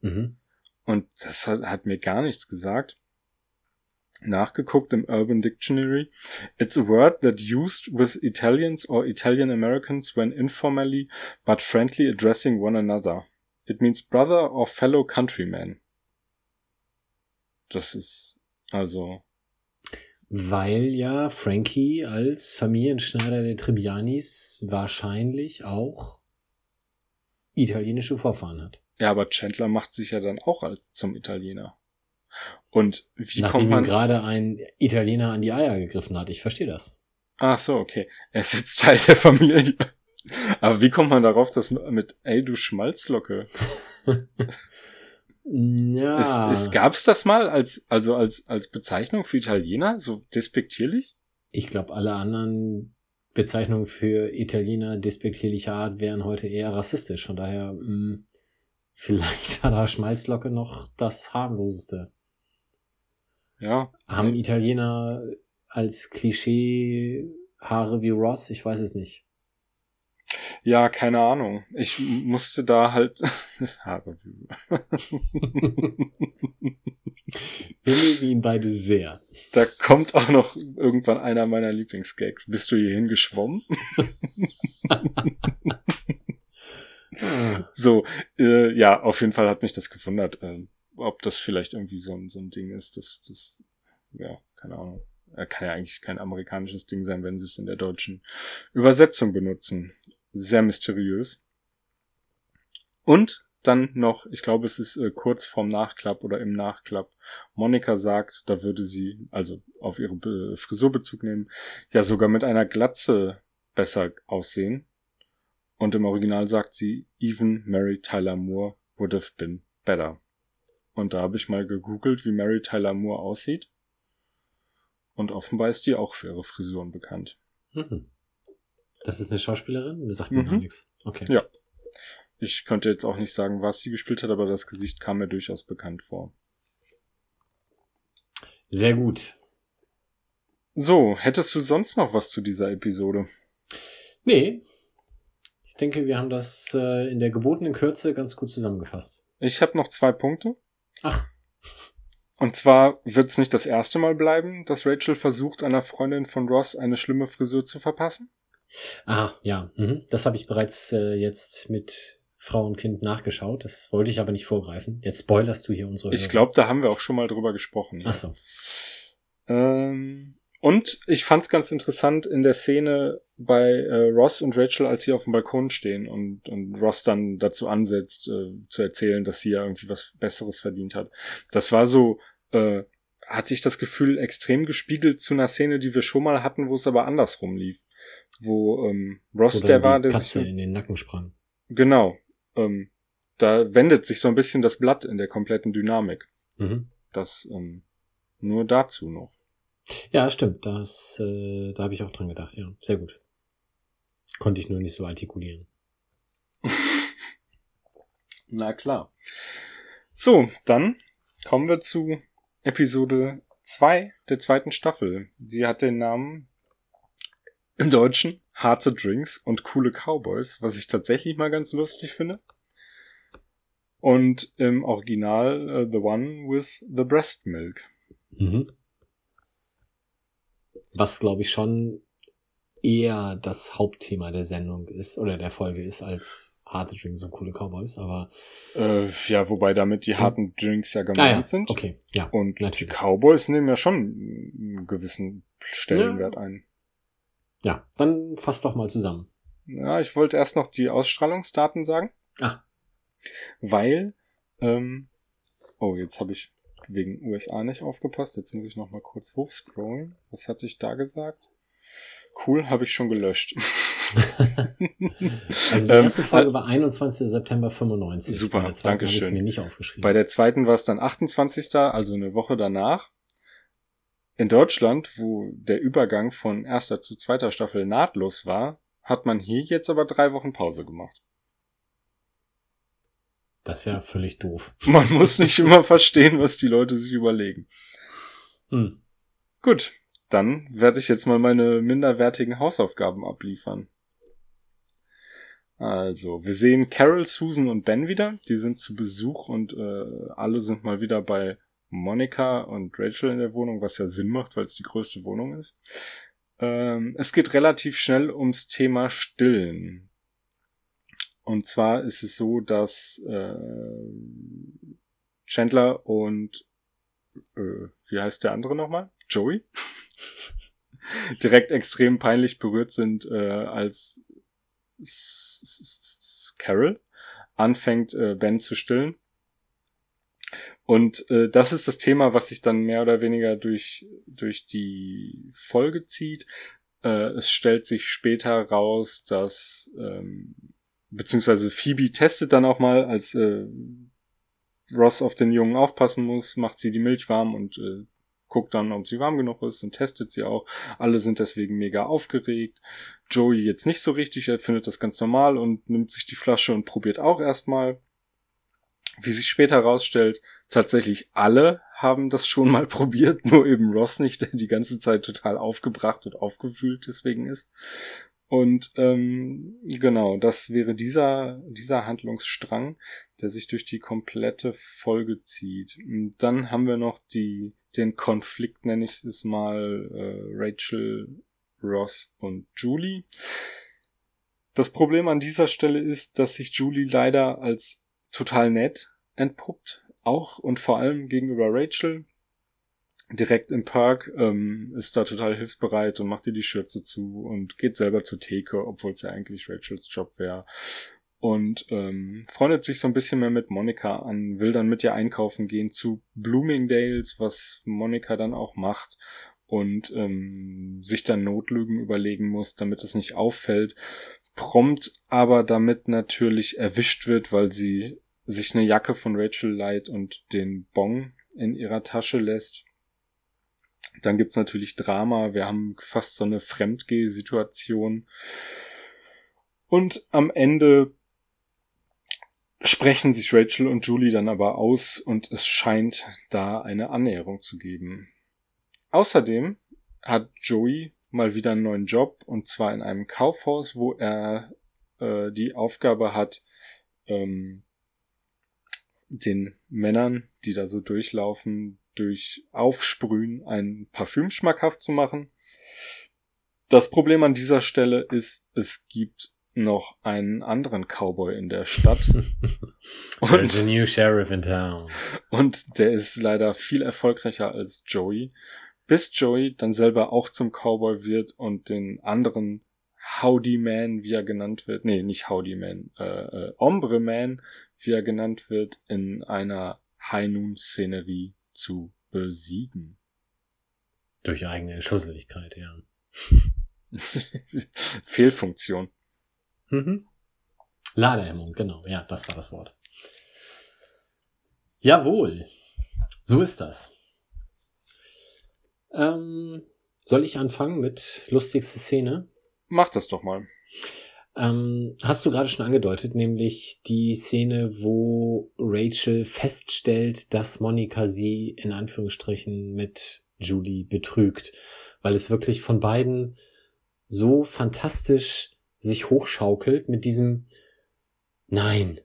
Mhm. Und das hat, hat mir gar nichts gesagt. Nachgeguckt im Urban Dictionary. It's a word that used with Italians or Italian Americans when informally but friendly addressing one another. It means brother or fellow countryman. Das ist also, Weil ja Frankie als Familienschneider der Tribbianis wahrscheinlich auch italienische Vorfahren hat. ja, aber Chandler macht sich ja dann auch als zum Italiener. Und wie Nachdem kommt man gerade ein Italiener an die Eier gegriffen hat. Ich verstehe das. Ach so, okay. Er ist jetzt Teil der Familie. Aber wie kommt man darauf, dass mit, ey, du Schmalzlocke? Ja. Es, es, gab's das mal als, also als, als Bezeichnung für Italiener? So despektierlich? Ich glaube, alle anderen Bezeichnungen für Italiener despektierlicher Art wären heute eher rassistisch. Von daher, mh, vielleicht war da Schmalzlocke noch das harmloseste. Ja. Haben Italiener als Klischee Haare wie Ross? Ich weiß es nicht. Ja, keine Ahnung. Ich musste da halt. Haare. Wir mögen ihn beide sehr. da kommt auch noch irgendwann einer meiner Lieblingsgags. Bist du hierhin geschwommen? So, äh, ja, auf jeden Fall hat mich das gewundert, äh, ob das vielleicht irgendwie so ein, so ein Ding ist, das, das, ja, keine Ahnung. Kann ja eigentlich kein amerikanisches Ding sein, wenn sie es in der deutschen Übersetzung benutzen. Sehr mysteriös. Und dann noch, ich glaube, es ist äh, kurz vorm Nachklapp oder im Nachklapp. Monika sagt, da würde sie, also auf ihre Be Frisur Bezug nehmen, ja sogar mit einer Glatze besser aussehen. Und im Original sagt sie, even Mary Tyler Moore would have been better. Und da habe ich mal gegoogelt, wie Mary Tyler Moore aussieht. Und offenbar ist die auch für ihre Frisuren bekannt. Mhm. Das ist eine Schauspielerin? Das sagt mir Mhm. gar nichts. Okay. Ja. Ich könnte jetzt auch nicht sagen, was sie gespielt hat, aber das Gesicht kam mir durchaus bekannt vor. Sehr gut. So, hättest du sonst noch was zu dieser Episode? Nee. Ich denke, wir haben das äh, in der gebotenen Kürze ganz gut zusammengefasst. Ich habe noch zwei Punkte. Ach, Und zwar wird es nicht das erste Mal bleiben, dass Rachel versucht, einer Freundin von Ross eine schlimme Frisur zu verpassen. ah, ja. Mhm. Das habe ich bereits äh, jetzt mit Frau und Kind nachgeschaut. Das wollte ich aber nicht vorgreifen. Jetzt spoilerst du hier unsere. Ich glaube, da haben wir auch schon mal drüber gesprochen. ja. Ach so. Ähm, und ich fand es ganz interessant in der Szene bei äh, Ross und Rachel, als sie auf dem Balkon stehen und, und Ross dann dazu ansetzt, äh, zu erzählen, dass sie ja irgendwie was Besseres verdient hat. Das war so, äh, hat sich das Gefühl extrem gespiegelt zu einer Szene, die wir schon mal hatten, wo es aber andersrum lief. Wo ähm, Ross Oder der war, der Katze sich, in den Nacken sprang. genau, ähm, da wendet sich so ein bisschen das Blatt in der kompletten Dynamik. Mhm. Das ähm, nur dazu noch. Ja, stimmt. Das, äh, da habe ich auch dran gedacht. Ja, sehr gut. Konnte ich nur nicht so artikulieren. Na klar. So, dann kommen wir zu Episode 2 der zweiten Staffel. Sie hat den Namen im Deutschen Harte Drinks und coole Cowboys, was ich tatsächlich mal ganz lustig finde. Und im Original äh, The One with the Breast Milk. Mhm. Was, glaube ich, schon eher das Hauptthema der Sendung ist oder der Folge ist als harte Drinks und coole Cowboys, aber Äh, ja, wobei damit die harten Drinks ja ah, gemeint ja, sind. okay, ja, Und die natürlich. Cowboys nehmen ja schon einen gewissen Stellenwert ein. Ja, dann fass doch mal zusammen. Ja, ich wollte erst noch die Ausstrahlungsdaten sagen. Ah, weil, ähm, oh, jetzt habe ich wegen USA nicht aufgepasst. Jetzt muss ich noch mal kurz hochscrollen. Was hatte ich da gesagt? Cool, habe ich schon gelöscht. also die Ähm, erste Folge war 21. September 95. Super, Bei ich Dankeschön. mir nicht aufgeschrieben. Bei der zweiten war es dann 28., also eine Woche danach. In Deutschland, wo der Übergang von erster zu zweiter Staffel nahtlos war, hat man hier jetzt aber drei Wochen Pause gemacht. Das ist ja völlig doof. Man muss nicht immer verstehen, was die Leute sich überlegen. Hm. Gut, dann werde ich jetzt mal meine minderwertigen Hausaufgaben abliefern. Also, wir sehen Carol, Susan und Ben wieder. Die sind zu Besuch und äh, alle sind mal wieder bei Monica und Rachel in der Wohnung, was ja Sinn macht, weil es die größte Wohnung ist. Ähm, es geht relativ schnell ums Thema Stillen. Und zwar ist es so, dass äh, Chandler und äh, wie heißt der andere nochmal? Joey? direkt extrem peinlich berührt sind, äh, als Carol anfängt, äh, Ben zu stillen. Und äh, das ist das Thema, was sich dann mehr oder weniger durch, durch die Folge zieht. Äh, es stellt sich später raus, dass ähm, beziehungsweise Phoebe testet dann auch mal, als äh, Ross auf den Jungen aufpassen muss, macht sie die Milch warm und äh, guckt dann, ob sie warm genug ist und testet sie auch. Alle sind deswegen mega aufgeregt. Joey jetzt nicht so richtig, er findet das ganz normal und nimmt sich die Flasche und probiert auch erstmal. Wie sich später herausstellt, tatsächlich alle haben das schon mal probiert, nur eben Ross nicht, der die ganze Zeit total aufgebracht und aufgewühlt deswegen ist. Und ähm, genau, das wäre dieser, dieser Handlungsstrang, der sich durch die komplette Folge zieht. Und dann haben wir noch die, den Konflikt, nenne ich es mal, äh, Rachel, Ross und Julie. Das Problem an dieser Stelle ist, dass sich Julie leider als total nett entpuppt, auch und vor allem gegenüber Rachel. Direkt im Park ähm, ist da total hilfsbereit und macht ihr die Schürze zu und geht selber zur Theke, obwohl es ja eigentlich Rachels Job wäre. und ähm, freundet sich so ein bisschen mehr mit Monika an, will dann mit ihr einkaufen gehen zu Bloomingdales, was Monika dann auch macht und ähm, sich dann Notlügen überlegen muss, damit es nicht auffällt, prompt aber damit natürlich erwischt wird, weil sie sich eine Jacke von Rachel leiht und den Bong in ihrer Tasche lässt. Dann gibt's natürlich Drama, wir haben fast so eine Fremdgeh-Situation. Und am Ende sprechen sich Rachel und Julie dann aber aus und es scheint da eine Annäherung zu geben. Außerdem hat Joey mal wieder einen neuen Job und zwar in einem Kaufhaus, wo er äh, die Aufgabe hat, ähm, den Männern, die da so durchlaufen, durch Aufsprühen ein Parfüm schmackhaft zu machen. Das Problem an dieser Stelle ist, es gibt noch einen anderen Cowboy in der Stadt. There's a new sheriff in town. Und der ist leider viel erfolgreicher als Joey. Bis Joey dann selber auch zum Cowboy wird und den anderen Howdy Man, wie er genannt wird, nee, nicht Howdy Man, äh, äh, Ombre Man, wie er genannt wird, in einer High Noon Szenerie zu besiegen. Durch eigene Schusseligkeit, ja. Fehlfunktion. Mhm. Ladehemmung, genau, ja, das war das Wort. Jawohl, so ist das. Ähm, soll ich anfangen mit lustigste Szene? Mach das doch mal. Ähm, hast du gerade schon angedeutet, nämlich die Szene, wo Rachel feststellt, dass Monika sie in Anführungsstrichen mit Julie betrügt, weil es wirklich von beiden so fantastisch sich hochschaukelt mit diesem Nein,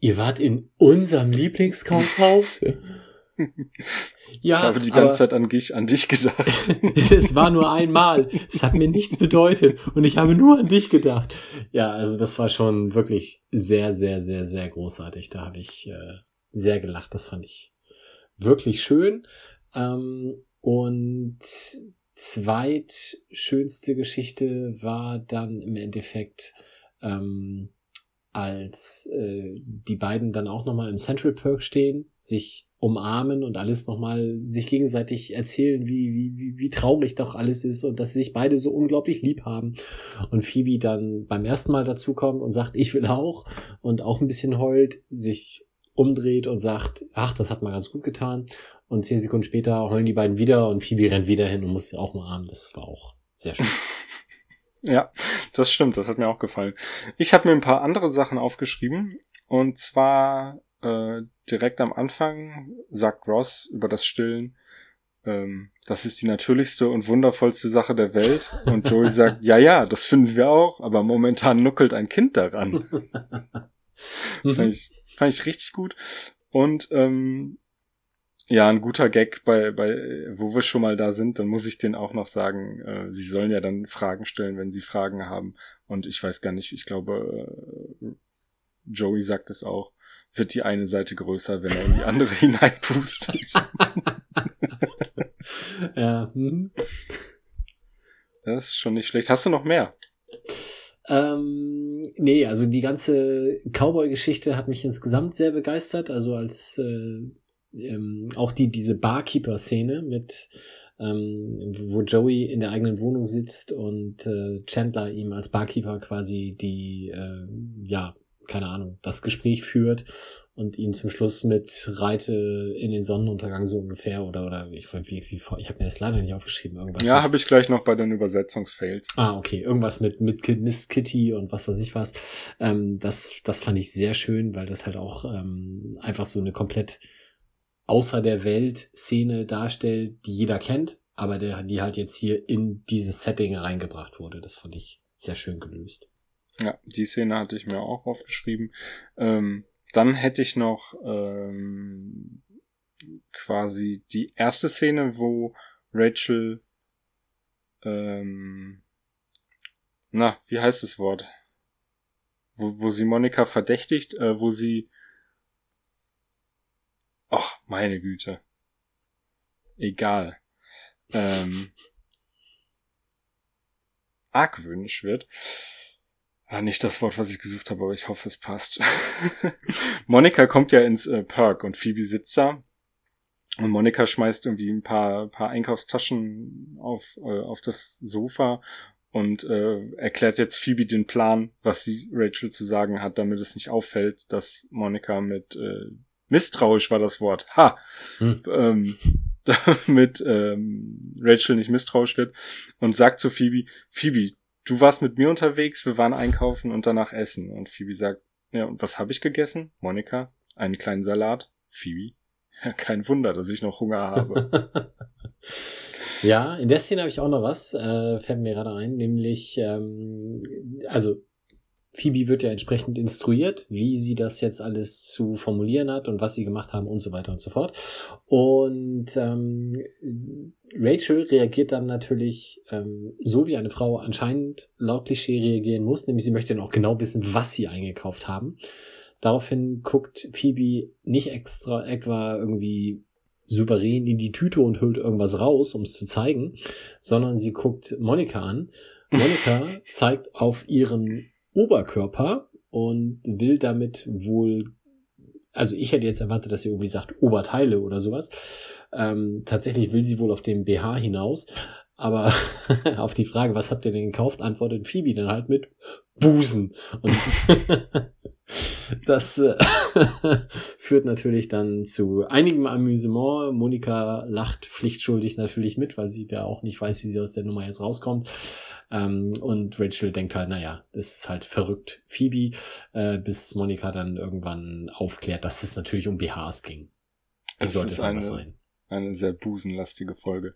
ihr wart in unserem Lieblingskaufhaus? ja, ich habe die ganze Zeit an dich, an dich gedacht. es war nur einmal. Es hat mir nichts bedeutet und ich habe nur an dich gedacht. Ja, also das war schon wirklich sehr, sehr, sehr, sehr großartig. Da habe ich äh, sehr gelacht. Das fand ich wirklich schön. Ähm, und zweitschönste Geschichte war dann im Endeffekt ähm, als äh, die beiden dann auch nochmal im Central Perk stehen, sich umarmen und alles nochmal sich gegenseitig erzählen, wie, wie, wie, wie traurig doch alles ist und dass sie sich beide so unglaublich lieb haben. Und Phoebe dann beim ersten Mal dazukommt und sagt, ich will auch und auch ein bisschen heult, sich umdreht und sagt, ach, das hat mal ganz gut getan. Und zehn Sekunden später heulen die beiden wieder und Phoebe rennt wieder hin und muss sie auch umarmen. Das war auch sehr schön. Ja, das stimmt, das hat mir auch gefallen. Ich habe mir ein paar andere Sachen aufgeschrieben. Und zwar äh, direkt am Anfang sagt Ross über das Stillen, ähm, das ist die natürlichste und wundervollste Sache der Welt. Und Joey sagt, ja, ja, das finden wir auch, aber momentan nuckelt ein Kind daran. fand, ich, fand ich richtig gut. Und ähm, ja, ein guter Gag bei, bei, wo wir schon mal da sind, dann muss ich den auch noch sagen, äh, sie sollen ja dann Fragen stellen, wenn sie Fragen haben. Und ich weiß gar nicht, ich glaube, äh, Joey sagt es auch, wird die eine Seite größer, wenn er in die andere hineinpustet. ja. Hm. Das ist schon nicht schlecht. Hast du noch mehr? Ähm, nee, also die ganze Cowboy-Geschichte hat mich insgesamt sehr begeistert. Also als äh, ähm, auch die, diese Barkeeper-Szene mit, ähm, wo Joey in der eigenen Wohnung sitzt und äh, Chandler ihm als Barkeeper quasi die, äh, ja, keine Ahnung, das Gespräch führt und ihn zum Schluss mit Reite in den Sonnenuntergang so ungefähr oder oder ich wie, wie ich habe mir das leider nicht aufgeschrieben irgendwas ja habe ich gleich noch bei den Übersetzungsfails ah okay irgendwas mit mit Miss Kitty und was weiß ich was ähm, das das fand ich sehr schön weil das halt auch ähm, einfach so eine komplett außer der Welt Szene darstellt, die jeder kennt, aber der, die halt jetzt hier in dieses Setting reingebracht wurde. Das fand ich sehr schön gelöst. Ja, die Szene hatte ich mir auch aufgeschrieben. Ähm, dann hätte ich noch ähm, quasi die erste Szene, wo Rachel ähm, na, wie heißt das Wort? Wo, wo sie Monika verdächtigt, äh, wo sie Ach, meine Güte. Egal. Ähm, argwöhnisch wird. Ah, nicht das Wort, was ich gesucht habe, aber ich hoffe, es passt. Monika kommt ja ins äh, Park und Phoebe sitzt da. Und Monika schmeißt irgendwie ein paar, paar Einkaufstaschen auf, äh, auf das Sofa und äh, erklärt jetzt Phoebe den Plan, was sie Rachel zu sagen hat, damit es nicht auffällt, dass Monika mit äh, misstrauisch war das Wort. Ha! Hm. Ähm, damit ähm, Rachel nicht misstrauisch wird und sagt zu Phoebe, Phoebe, du warst mit mir unterwegs, wir waren einkaufen und danach essen. Und Phoebe sagt, ja, und was habe ich gegessen? Monika, einen kleinen Salat. Phoebe, ja, kein Wunder, dass ich noch Hunger habe. ja, in der Szene habe ich auch noch was, äh, fällt mir gerade ein, nämlich, ähm, also Phoebe wird ja entsprechend instruiert, wie sie das jetzt alles zu formulieren hat und was sie gemacht haben und so weiter und so fort. Und ähm, Rachel reagiert dann natürlich ähm, so, wie eine Frau anscheinend laut Klischee reagieren muss, nämlich sie möchte dann auch genau wissen, was sie eingekauft haben. Daraufhin guckt Phoebe nicht extra etwa irgendwie souverän in die Tüte und hüllt irgendwas raus, um es zu zeigen, sondern sie guckt Monika an. Monika zeigt auf ihren Oberkörper und will damit wohl, also ich hätte jetzt erwartet, dass sie irgendwie sagt Oberteile oder sowas. Ähm, tatsächlich will sie wohl auf den BH hinaus. Aber auf die Frage, was habt ihr denn gekauft, antwortet Phoebe dann halt mit Busen. Und das äh, führt natürlich dann zu einigem Amüsement. Monika lacht pflichtschuldig natürlich mit, weil sie da auch nicht weiß, wie sie aus der Nummer jetzt rauskommt. Ähm, und Rachel denkt halt, naja, das ist halt verrückt. Phoebe, äh, bis Monika dann irgendwann aufklärt, dass es natürlich um BHs ging. Wie es sollte es eine, sein? Eine sehr busenlastige Folge.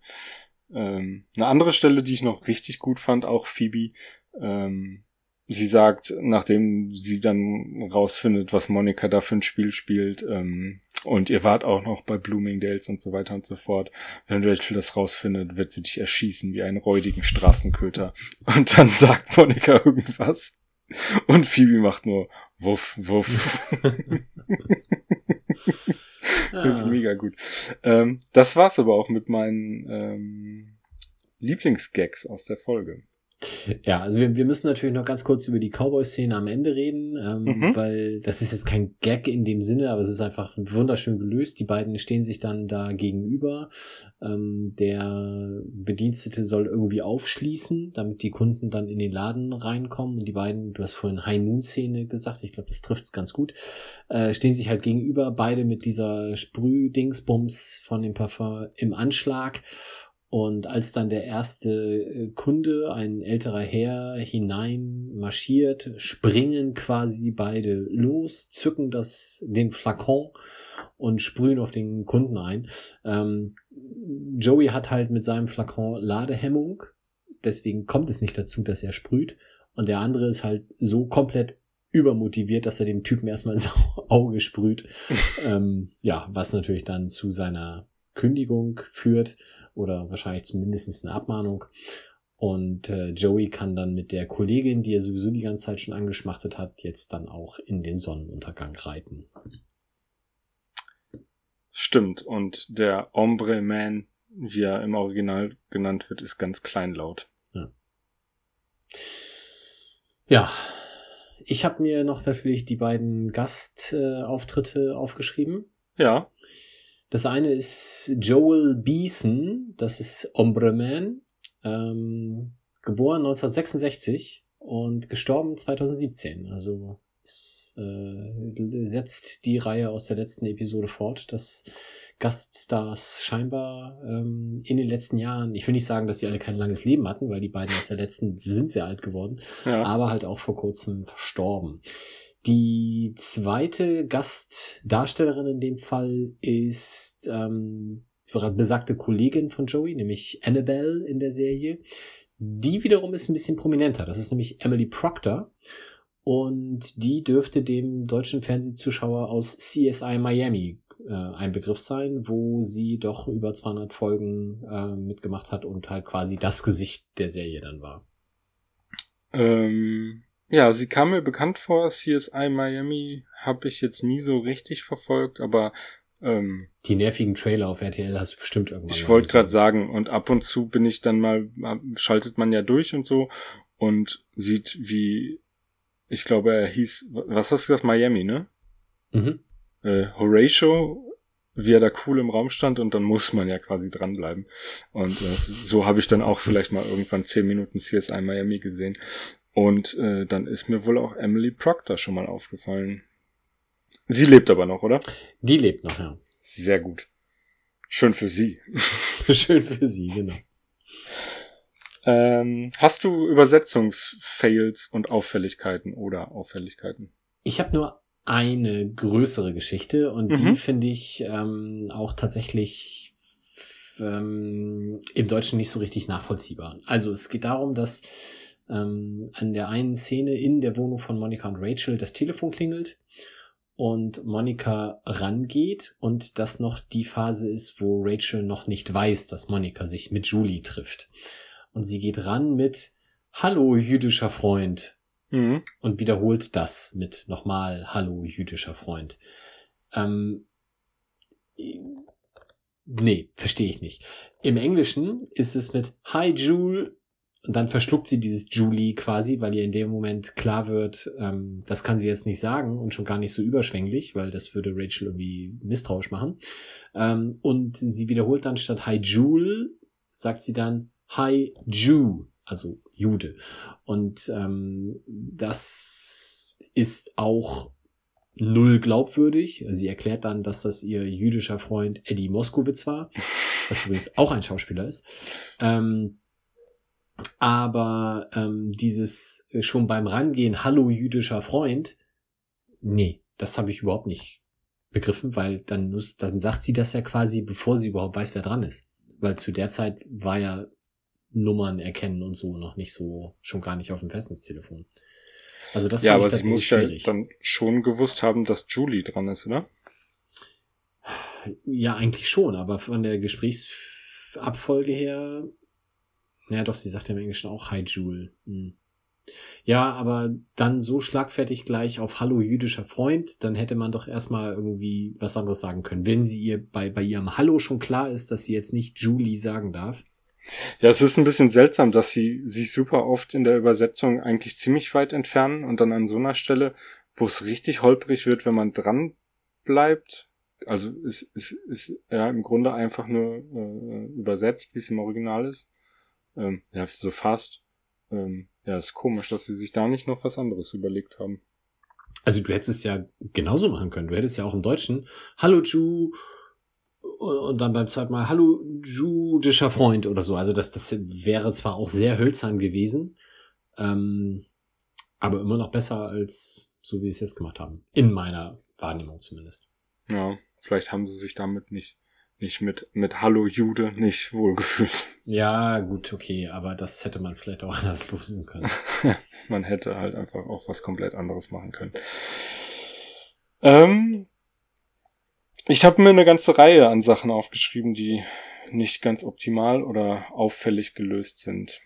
Ähm, eine andere Stelle, die ich noch richtig gut fand, auch Phoebe, ähm, sie sagt, nachdem sie dann rausfindet, was Monika da für ein Spiel spielt, ähm, und ihr wart auch noch bei Bloomingdales und so weiter und so fort. Wenn Rachel das rausfindet, wird sie dich erschießen wie einen räudigen Straßenköter. Und dann sagt Monika irgendwas. Und Phoebe macht nur Wuff, Wuff. ah. Mega gut. Ähm, das war's aber auch mit meinen ähm, Lieblingsgags aus der Folge. Ja, also wir, wir müssen natürlich noch ganz kurz über die Cowboy-Szene am Ende reden, ähm, mhm. weil das ist jetzt kein Gag in dem Sinne, aber es ist einfach wunderschön gelöst. Die beiden stehen sich dann da gegenüber. Ähm, der Bedienstete soll irgendwie aufschließen, damit die Kunden dann in den Laden reinkommen. Und die beiden, du hast vorhin High-Noon-Szene gesagt, ich glaube, das trifft es ganz gut, äh, stehen sich halt gegenüber, beide mit dieser Sprühdingsbums von dem Parfum im Anschlag. Und als dann der erste äh, Kunde, ein älterer Herr, hinein marschiert, springen quasi beide los, zücken das, den Flakon und sprühen auf den Kunden ein. Ähm, Joey hat halt mit seinem Flakon Ladehemmung, deswegen kommt es nicht dazu, dass er sprüht. Und der andere ist halt so komplett übermotiviert, dass er dem Typen erstmal ins Auge sprüht. ähm, ja, was natürlich dann zu seiner Kündigung führt oder wahrscheinlich zumindest eine Abmahnung. Und äh, Joey kann dann mit der Kollegin, die er sowieso die ganze Zeit schon angeschmachtet hat, jetzt dann auch in den Sonnenuntergang reiten. Stimmt. Und der Ombre Man, wie er im Original genannt wird, ist ganz kleinlaut. Ja. Ja. Ich habe mir noch natürlich die beiden Gastauftritte aufgeschrieben. Ja. Das eine ist Joel Beeson, das ist Ombre Man, ähm, geboren 1966 und gestorben 2017. Also es, äh, setzt die Reihe aus der letzten Episode fort, dass Gaststars scheinbar ähm, in den letzten Jahren, ich will nicht sagen, dass sie alle kein langes Leben hatten, weil die beiden aus der letzten sind sehr alt geworden, ja. aber halt auch vor kurzem verstorben. Die zweite Gastdarstellerin in dem Fall ist ähm, besagte Kollegin von Joey, nämlich Annabelle in der Serie. Die wiederum ist ein bisschen prominenter. Das ist nämlich Emily Proctor. Und die dürfte dem deutschen Fernsehzuschauer aus CSI Miami äh, ein Begriff sein, wo sie doch über 200 Folgen äh, mitgemacht hat und halt quasi das Gesicht der Serie dann war. Ähm, ja, sie kam mir bekannt vor. CSI Miami habe ich jetzt nie so richtig verfolgt, aber ähm, die nervigen Trailer auf RTL hast du bestimmt irgendwann. Ich wollte gerade sagen, und ab und zu bin ich dann mal, schaltet man ja durch und so und sieht, wie ich glaube, er hieß, was hast du gesagt, Miami, ne? Mhm. Äh, Horatio, wie er da cool im Raum stand und dann muss man ja quasi dranbleiben. Und äh, so habe ich dann auch vielleicht mal irgendwann zehn Minuten CSI Miami gesehen. Und äh, dann ist mir wohl auch Emily Proctor schon mal aufgefallen. Sie lebt aber noch, oder? Die lebt noch, ja. Sehr gut. Schön für sie. Schön für sie, genau. Ähm, hast du Übersetzungsfails und Auffälligkeiten oder Auffälligkeiten? Ich habe nur eine größere Geschichte und Mhm. die finde ich ähm, auch tatsächlich ähm, im Deutschen nicht so richtig nachvollziehbar. Also es geht darum, dass ähm, an der einen Szene in der Wohnung von Monika und Rachel das Telefon klingelt und Monika rangeht und das noch die Phase ist, wo Rachel noch nicht weiß, dass Monika sich mit Julie trifft. Und sie geht ran mit Hallo, jüdischer Freund Mhm. und wiederholt das mit nochmal Hallo, jüdischer Freund. Ähm, nee, verstehe ich nicht. Im Englischen ist es mit Hi, Jule. Und dann verschluckt sie dieses Julie quasi, weil ihr in dem Moment klar wird, ähm, das kann sie jetzt nicht sagen und schon gar nicht so überschwänglich, weil das würde Rachel irgendwie misstrauisch machen. Ähm, und sie wiederholt dann statt Hi Jule, sagt sie dann Hi Jew, also Jude. Und ähm, das ist auch null glaubwürdig. Sie erklärt dann, dass das ihr jüdischer Freund Eddie Moskowitz war, was übrigens auch ein Schauspieler ist. Ähm, aber ähm, dieses äh, schon beim Rangehen, hallo jüdischer Freund, nee, das habe ich überhaupt nicht begriffen, weil dann muss, dann sagt sie das ja quasi, bevor sie überhaupt weiß, wer dran ist. Weil zu der Zeit war ja Nummern erkennen und so noch nicht so, schon gar nicht auf dem Festnetztelefon. Also das ja, aber ich sie muss ja dann schon gewusst haben, dass Julie dran ist, oder? Ja, eigentlich schon, aber von der Gesprächsabfolge her, ja doch, sie sagt ja im Englischen auch Hi Jule. Hm. Ja, aber dann so schlagfertig gleich auf Hallo jüdischer Freund, dann hätte man doch erstmal irgendwie was anderes sagen können. Wenn sie ihr bei, bei ihrem Hallo schon klar ist, dass sie jetzt nicht Julie sagen darf. Ja, es ist ein bisschen seltsam, dass sie sich super oft in der Übersetzung eigentlich ziemlich weit entfernen und dann an so einer Stelle, wo es richtig holprig wird, wenn man dran bleibt. Also es ist, ist, ist ja im Grunde einfach nur äh, übersetzt, wie es im Original ist. Ähm, ja, so fast. Ähm, ja, ist komisch, dass sie sich da nicht noch was anderes überlegt haben. Also du hättest es ja genauso machen können. Du hättest ja auch im Deutschen Hallo Ju und dann beim zweiten Mal Hallo judischer Freund oder so. Also das, das wäre zwar auch sehr hölzern gewesen, ähm, aber immer noch besser als so, wie sie es jetzt gemacht haben. In meiner Wahrnehmung zumindest. Ja, vielleicht haben sie sich damit nicht, nicht mit, mit Hallo Jude nicht wohlgefühlt. Ja, gut, okay, aber das hätte man vielleicht auch anders lösen können. Man hätte halt einfach auch was komplett anderes machen können. Ähm, ich habe mir eine ganze Reihe an Sachen aufgeschrieben, die nicht ganz optimal oder auffällig gelöst sind.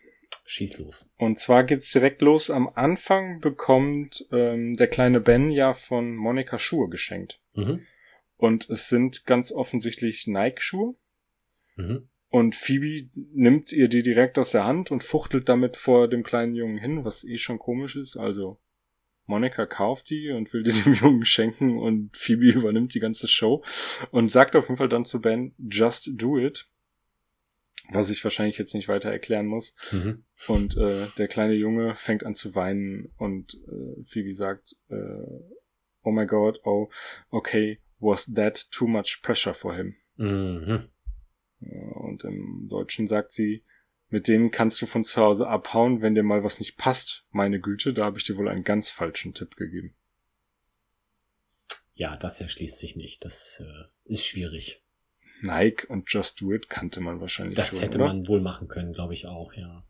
Schieß los. Und zwar geht's direkt los. Am Anfang bekommt ähm, der kleine Ben ja von Monika Schuhe geschenkt. Mhm. Und es sind ganz offensichtlich Nike-Schuhe. Mhm. Und Phoebe nimmt ihr die direkt aus der Hand und fuchtelt damit vor dem kleinen Jungen hin, was eh schon komisch ist. Also Monika kauft die und will die dem Jungen schenken und Phoebe übernimmt die ganze Show und sagt auf jeden Fall dann zu Ben, just do it. Was ich wahrscheinlich jetzt nicht weiter erklären muss. Mhm. Und äh, der kleine Junge fängt an zu weinen und äh, Phoebe sagt, äh, oh my god, oh, okay, was that too much pressure for him? Mhm. Und im Deutschen sagt sie, mit denen kannst du von zu Hause abhauen, wenn dir mal was nicht passt. Meine Güte, da habe ich dir wohl einen ganz falschen Tipp gegeben. Ja, das erschließt sich nicht. Das äh, ist schwierig. Nike und Just Do It kannte man wahrscheinlich Das schon, hätte oder? man wohl machen können, glaube ich auch, ja.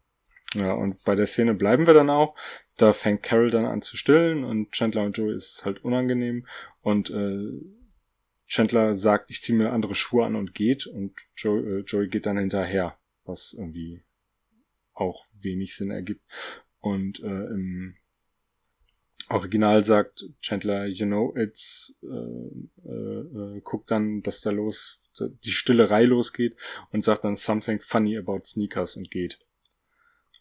Ja, und bei der Szene bleiben wir dann auch. Da fängt Carol dann an zu stillen und Chandler und Joey ist es halt unangenehm. Und äh, Chandler sagt, ich ziehe mir andere Schuhe an und geht. Und Joey, äh, Joey geht dann hinterher, was irgendwie auch wenig Sinn ergibt. Und äh, im Original sagt Chandler, you know, it's, äh, äh, äh, guckt dann, dass da los, die Stillerei losgeht und sagt dann something funny about sneakers und geht.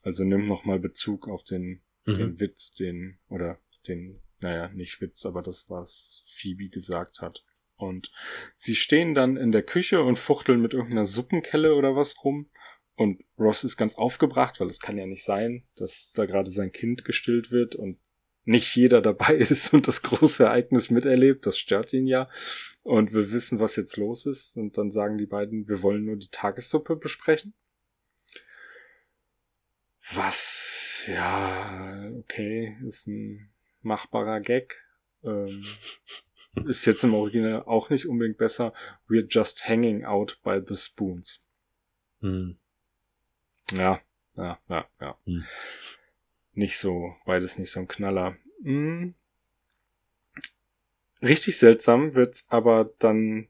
Also nimmt nochmal Bezug auf den, Mhm. den Witz, den, oder den, naja, nicht Witz, aber das, was Phoebe gesagt hat. Und sie stehen dann in der Küche und fuchteln mit irgendeiner Suppenkelle oder was rum. Und Ross ist ganz aufgebracht, weil es kann ja nicht sein, dass da gerade sein Kind gestillt wird und nicht jeder dabei ist und das große Ereignis miterlebt. Das stört ihn ja. Und wir wissen, was jetzt los ist. Und dann sagen die beiden, wir wollen nur die Tagessuppe besprechen. Was, ja, okay, ist ein machbarer Gag. Ähm, ist jetzt im Original auch nicht unbedingt besser. We're just hanging out by the spoons. Hm. Ja, ja, ja, ja. Hm. Nicht so, beides nicht so ein Knaller. Hm. Richtig seltsam wird's aber dann,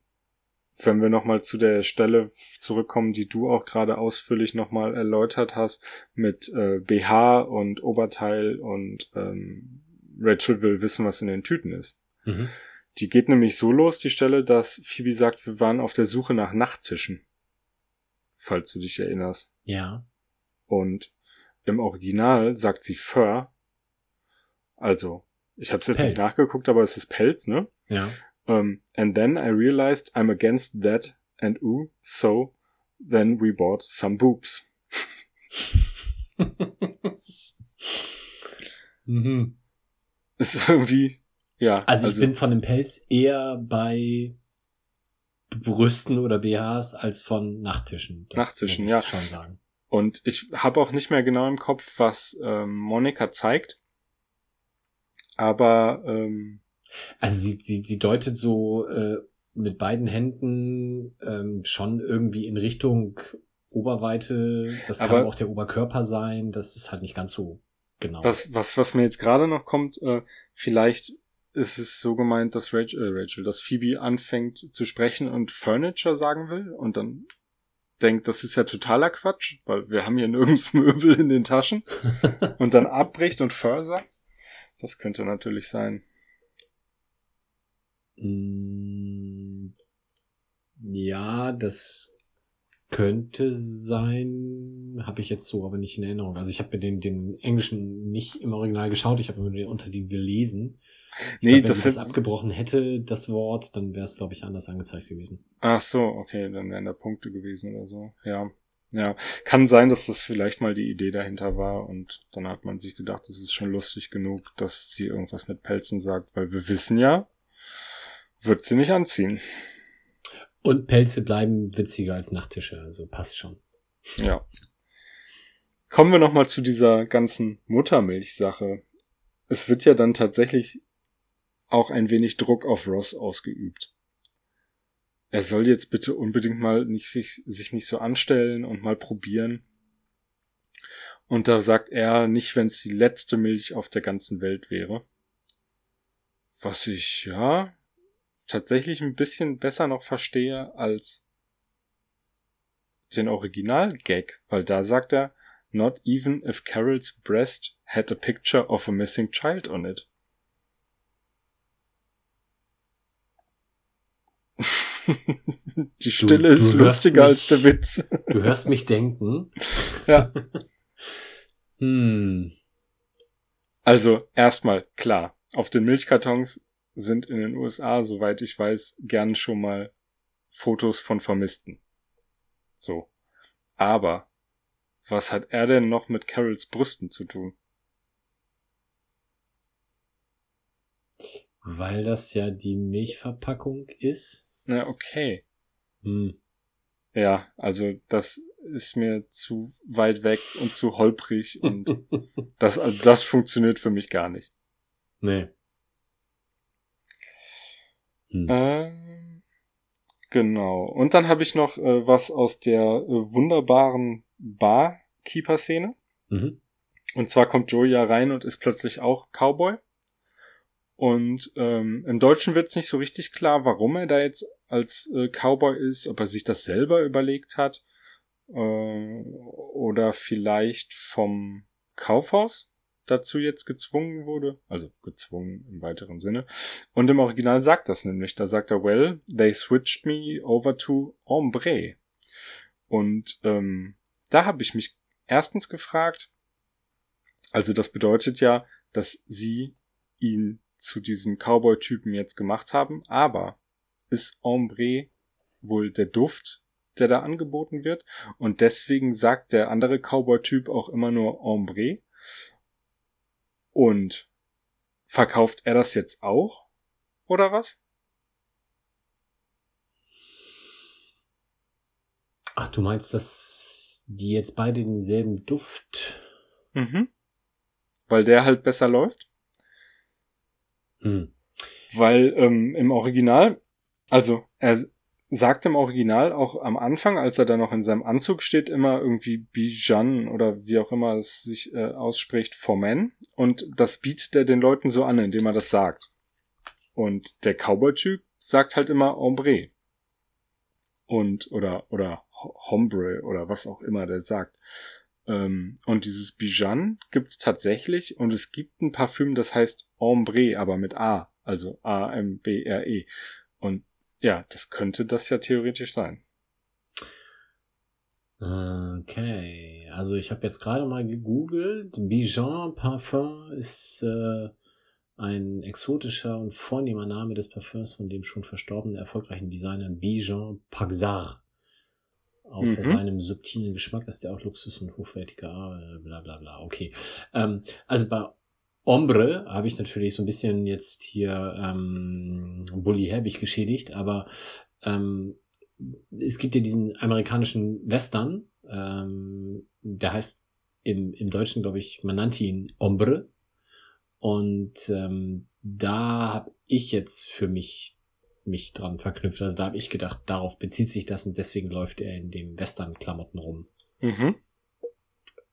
wenn wir nochmal zu der Stelle zurückkommen, die du auch gerade ausführlich nochmal erläutert hast, mit äh, BH und Oberteil und ähm, Rachel will wissen, was in den Tüten ist. Mhm. Die geht nämlich so los, die Stelle, dass Phoebe sagt, wir waren auf der Suche nach Nachttischen. Falls du dich erinnerst. Ja. Und im Original sagt sie Fur. Also, ich habe jetzt nicht Pelz. nachgeguckt, aber es ist Pelz, ne? Ja. Um, and then I realized I'm against that and ooh, so then we bought some boobs. mhm. Ist irgendwie, ja. Also, ich bin von dem Pelz eher bei Brüsten oder BHs als von Nachttischen. Das Nachttischen, muss ich ja. schon sagen. Und ich habe auch nicht mehr genau im Kopf, was ähm, Monika zeigt. Aber ähm, Also sie, sie, sie deutet so äh, mit beiden Händen ähm, schon irgendwie in Richtung Oberweite. Das kann auch der Oberkörper sein. Das ist halt nicht ganz so genau. was, was, was mir jetzt gerade noch kommt, äh, vielleicht ist es so gemeint, dass Rachel, äh, Rachel, dass Phoebe anfängt zu sprechen und Furniture sagen will und dann denkt, das ist ja totaler Quatsch, weil wir haben hier nirgends Möbel in den Taschen und dann abbricht und Fur sagt. Das könnte natürlich sein. Mm, Ja, das könnte sein, habe ich jetzt so aber nicht in Erinnerung. Also ich habe mir den, den Englischen nicht im Original geschaut, ich habe mir nur den Untertitel gelesen. Ich Nee, glaub, wenn das das abgebrochen hätte, das Wort, dann wäre es, glaube ich, anders angezeigt gewesen. Ach so, okay, dann wären da Punkte gewesen oder so. Ja. Ja, kann sein, dass das vielleicht mal die Idee dahinter war und dann hat man sich gedacht, es ist schon lustig genug, dass sie irgendwas mit Pelzen sagt, weil wir wissen ja, wird sie nicht anziehen. Und Pelze bleiben witziger als Nachttische, also passt schon. Ja. Kommen wir nochmal zu dieser ganzen Muttermilch-Sache. Es wird ja dann tatsächlich auch ein wenig Druck auf Ross ausgeübt. Er soll jetzt bitte unbedingt mal nicht sich, sich nicht so anstellen und mal probieren. Und da sagt er nicht, wenn es die letzte Milch auf der ganzen Welt wäre. Was ich, ja, tatsächlich ein bisschen besser noch verstehe als den Original-Gag, weil da sagt er, not even if Carol's breast had a picture of a missing child on it. Die Stille du ist hörst lustiger mich- als der Witz. Du hörst mich denken. Ja. Hm. Also erstmal klar, auf den Milchkartons sind in den USA, soweit ich weiß, gern schon mal Fotos von Vermissten. So. Aber was hat er denn noch mit Carols Brüsten zu tun? Weil das ja die Milchverpackung ist. Na, okay. Hm. Ja, also das ist mir zu weit weg und zu holprig und das, also das funktioniert für mich gar nicht. nee. Hm. Ähm, genau. Und dann habe ich noch äh, was aus der äh, wunderbaren Barkeeper-Szene. Mhm. Und zwar kommt Joey ja rein und ist plötzlich auch Cowboy. Und ähm, im Deutschen wird es nicht so richtig klar, warum er da jetzt als äh, Cowboy ist, ob er sich das selber überlegt hat äh, oder vielleicht vom Kaufhaus dazu jetzt gezwungen wurde. Also gezwungen im weiteren Sinne. Und im Original sagt das nämlich. Da sagt er, well, they switched me over to Ombre. Und ähm, da habe ich mich erstens gefragt, also das bedeutet ja, dass sie ihn zu diesem Cowboy-Typen jetzt gemacht haben, aber ist Ombre wohl der Duft, der da angeboten wird und deswegen sagt der andere Cowboy-Typ auch immer nur Ombre und verkauft er das jetzt auch oder was? Ach, du meinst, dass die jetzt beide denselben Duft. Mhm. Weil der halt besser läuft? Hm. Weil ähm, im Original, also er sagt im Original auch am Anfang, als er da noch in seinem Anzug steht, immer irgendwie Bijan oder wie auch immer es sich äh, ausspricht, for men. Und das bietet er den Leuten so an, indem er das sagt. Und der Cowboy-Typ sagt halt immer Ombre. Und, oder, oder Hombre oder was auch immer der sagt. Ähm, und dieses Bijan gibt's tatsächlich und es gibt ein Parfüm, das heißt Ombre, aber mit A, also A-M-B-R-E. Und ja, das könnte das ja theoretisch sein. Okay, also ich habe jetzt gerade mal gegoogelt. Bijan Parfum ist äh, ein exotischer und vornehmer Name des Parfüms von dem schon verstorbenen erfolgreichen Designer Bijan Paxar. Außer Mhm. seinem subtilen Geschmack ist der auch Luxus und hochwertiger, äh, bla bla bla. Okay. Ähm, also bei Ombre habe ich natürlich so ein bisschen jetzt hier ähm, Bully Herbig geschädigt, aber ähm, es gibt ja diesen amerikanischen Western, ähm, der heißt im, im Deutschen, glaube ich, man nannte ihn Ombre. Und ähm, da habe ich jetzt für mich mich dran verknüpft. Also da habe ich gedacht, darauf bezieht sich das und deswegen läuft er in dem Western-Klamotten rum. Mhm.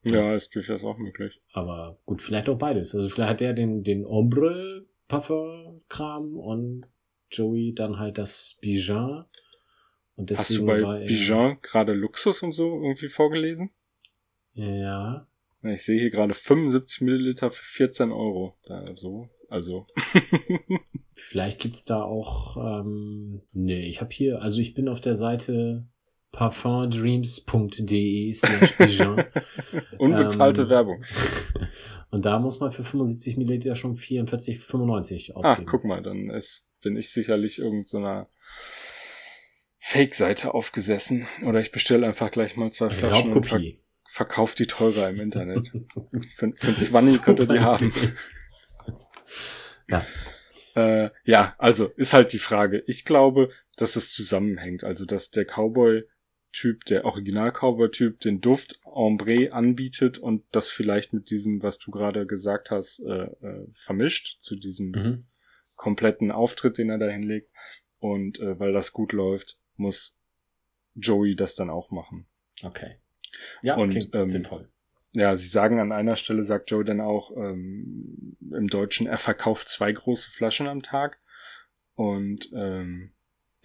Ja, ist durchaus auch möglich. Aber gut, vielleicht auch beides. Also vielleicht hat er den, den Ombre Parfum-Kram und Joey dann halt das Bijan. Und Hast du deswegen bei war er, Bijan gerade Luxus und so irgendwie vorgelesen? Ja. Ja, Ich sehe hier gerade 75 Milliliter für 14 Euro. Also, also. Vielleicht gibt's da auch, ähm, nee, ich habe hier, also ich bin auf der Seite parfumdreams.de slash Bijan. Unbezahlte Ähm, Werbung. Und da muss man für 75 Milliliter schon 44,95 Ah, ausgeben. guck mal, dann ist, bin ich sicherlich irgendeiner Fake-Seite aufgesessen. Oder ich bestelle einfach gleich mal zwei Flaschen und ver Raubkopie. verkauf die teurer im Internet. Für, für 20 könnt ihr die haben. Ja. Äh, ja, also ist halt die Frage. Ich glaube, dass es zusammenhängt. Also, dass der Cowboy-Typ, der Original-Cowboy-Typ, den Duft Ombre anbietet und das vielleicht mit diesem, was du gerade gesagt hast, äh, äh, vermischt zu diesem Mhm. kompletten Auftritt, den er da hinlegt. Und äh, weil das gut läuft, muss Joey das dann auch machen. Okay. Ja, Und, klingt ähm, sinnvoll. Ja, sie sagen an einer Stelle, sagt Joey dann auch ähm, im Deutschen, er verkauft zwei große Flaschen am Tag. Und ähm,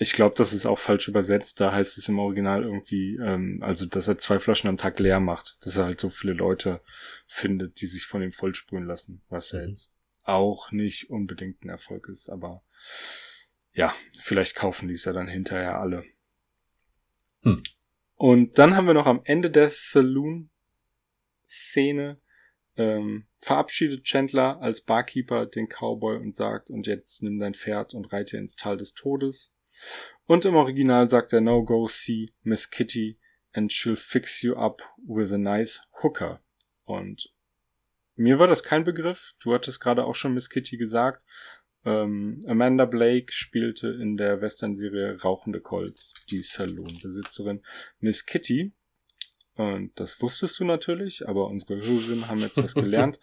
ich glaube, das ist auch falsch übersetzt. Da heißt es im Original irgendwie, ähm, also dass er zwei Flaschen am Tag leer macht. Dass er halt so viele Leute findet, die sich von ihm vollsprühen lassen. Was ja Mhm. jetzt auch nicht unbedingt ein Erfolg ist. Aber ja, vielleicht kaufen die es ja dann hinterher alle. Hm. Und dann haben wir noch am Ende der Saloon Szene ähm, verabschiedet Chandler als Barkeeper den Cowboy und sagt, und jetzt nimm dein Pferd und reite ins Tal des Todes. Und im Original sagt er, now go see Miss Kitty and she'll fix you up with a nice hooker. Und mir war das kein Begriff. Du hattest gerade auch schon Miss Kitty gesagt. Ähm, Amanda Blake spielte in der Western-Serie Rauchende Colts die Saloon-Besitzerin Miss Kitty. Und das wusstest du natürlich, aber unsere Hörerinnen haben jetzt was gelernt.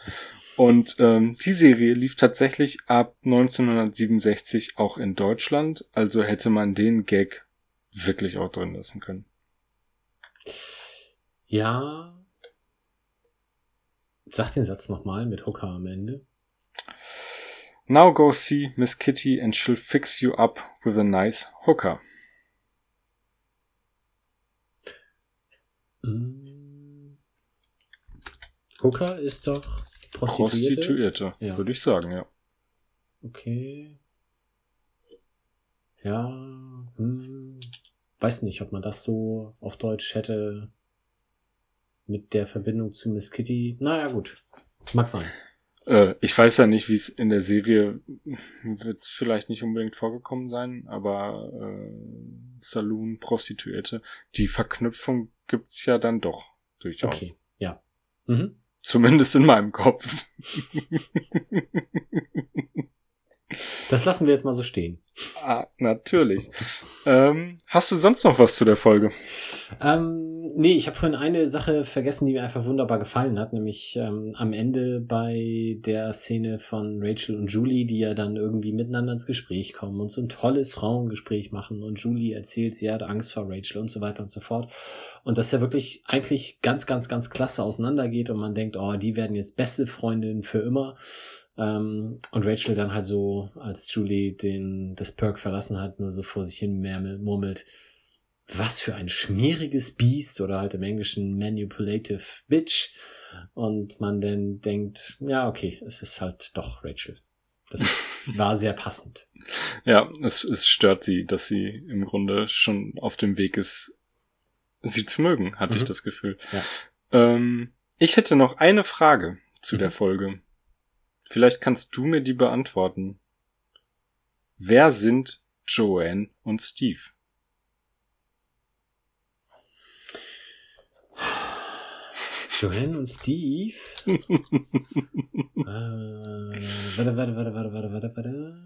Und ähm, die Serie lief tatsächlich ab 1967 auch in Deutschland, also hätte man den Gag wirklich auch drin lassen können. Ja. Sag den Satz nochmal mit Hooker am Ende. Now go see Miss Kitty and she'll fix you up with a nice hooker. Mm. Hooker ist doch Prostituierte. Prostituierte, Ja. würde ich sagen, ja. Okay. Ja. Hm. Weiß nicht, ob man das so auf Deutsch hätte mit der Verbindung zu Miss Kitty. Naja, gut. Mag sein. Äh, ich weiß ja nicht, wie es in der Serie wird es vielleicht nicht unbedingt vorgekommen sein, aber äh, Saloon, Prostituierte, die Verknüpfung gibt's ja dann doch durchaus. Okay, ja. Mhm. Zumindest in meinem Kopf. Das lassen wir jetzt mal so stehen. ah, natürlich. ähm, hast du sonst noch was zu der Folge? Ähm, nee, ich habe vorhin eine Sache vergessen, die mir einfach wunderbar gefallen hat, nämlich ähm, am Ende bei der Szene von Rachel und Julie, die ja dann irgendwie miteinander ins Gespräch kommen und so ein tolles Frauengespräch machen und Julie erzählt, sie hat Angst vor Rachel und so weiter und so fort. Und dass er wirklich eigentlich ganz, ganz, ganz klasse auseinandergeht und man denkt, oh, die werden jetzt beste Freundinnen für immer. Ähm, und Rachel dann halt so, als Julie den, das Perk verlassen hat, nur so vor sich hin murmelt, was für ein schmieriges Biest oder halt im Englischen manipulative Bitch. Und man dann denkt, ja, okay, es ist halt doch Rachel. Das war sehr passend. Ja, es, es stört sie, dass sie im Grunde schon auf dem Weg ist, sie zu mögen, hatte Mhm. ich das Gefühl. Ja. Ähm, ich hätte noch eine Frage zu Mhm. der Folge. Vielleicht kannst du mir die beantworten. Wer sind Joanne und Steve? Joanne und Steve. äh, warte, warte, warte, warte, warte, warte, warte.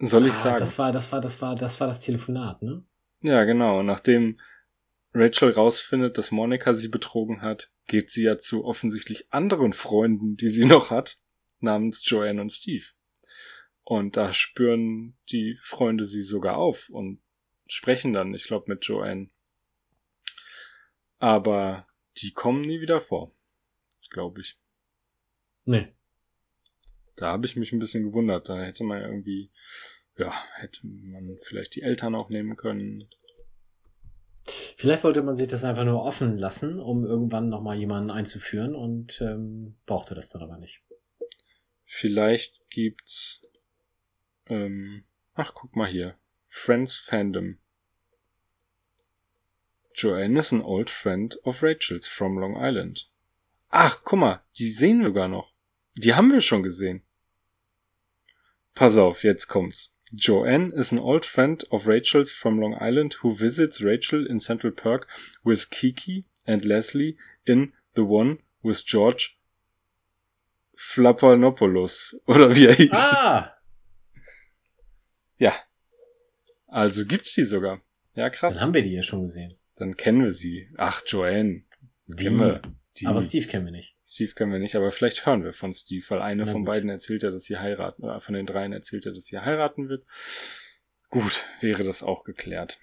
Soll ich ah, sagen? Das war, das war, das war, das war das Telefonat, ne? Ja, genau. Nachdem Rachel rausfindet, dass Monika sie betrogen hat, geht sie ja zu offensichtlich anderen Freunden, die sie noch hat, namens Joanne und Steve. Und da spüren die Freunde sie sogar auf und sprechen dann, ich glaube, mit Joanne. Aber die kommen nie wieder vor, glaube ich. Nee. Da habe ich mich ein bisschen gewundert. Da hätte man ja irgendwie, ja, hätte man vielleicht die Eltern auch nehmen können. Vielleicht wollte man sich das einfach nur offen lassen, um irgendwann nochmal jemanden einzuführen und ähm, brauchte das dann aber nicht. Vielleicht gibt's, ähm, ach, guck mal hier. Friends Fandom. Joanne is an old friend of Rachel's from Long Island. Ach, guck mal, die sehen wir gar noch. Die haben wir schon gesehen. Pass auf, jetzt kommt's. Joanne is an old friend of Rachel's from Long Island who visits Rachel in Central Park with Kiki and Leslie in The One with George Flappanopoulos. Oder wie er hieß. Ah! Ja. Also gibt's die sogar. Ja, krass. Dann haben wir die ja schon gesehen. Dann kennen wir sie. Ach, Joanne. Die. Kennen wir. Die. Aber Steve kennen wir nicht. Steve kennen wir nicht, aber vielleicht hören wir von Steve, weil eine Na von gut. beiden erzählt ja, dass sie heiraten, oder von den dreien erzählt ja, dass sie heiraten wird. Gut, wäre das auch geklärt.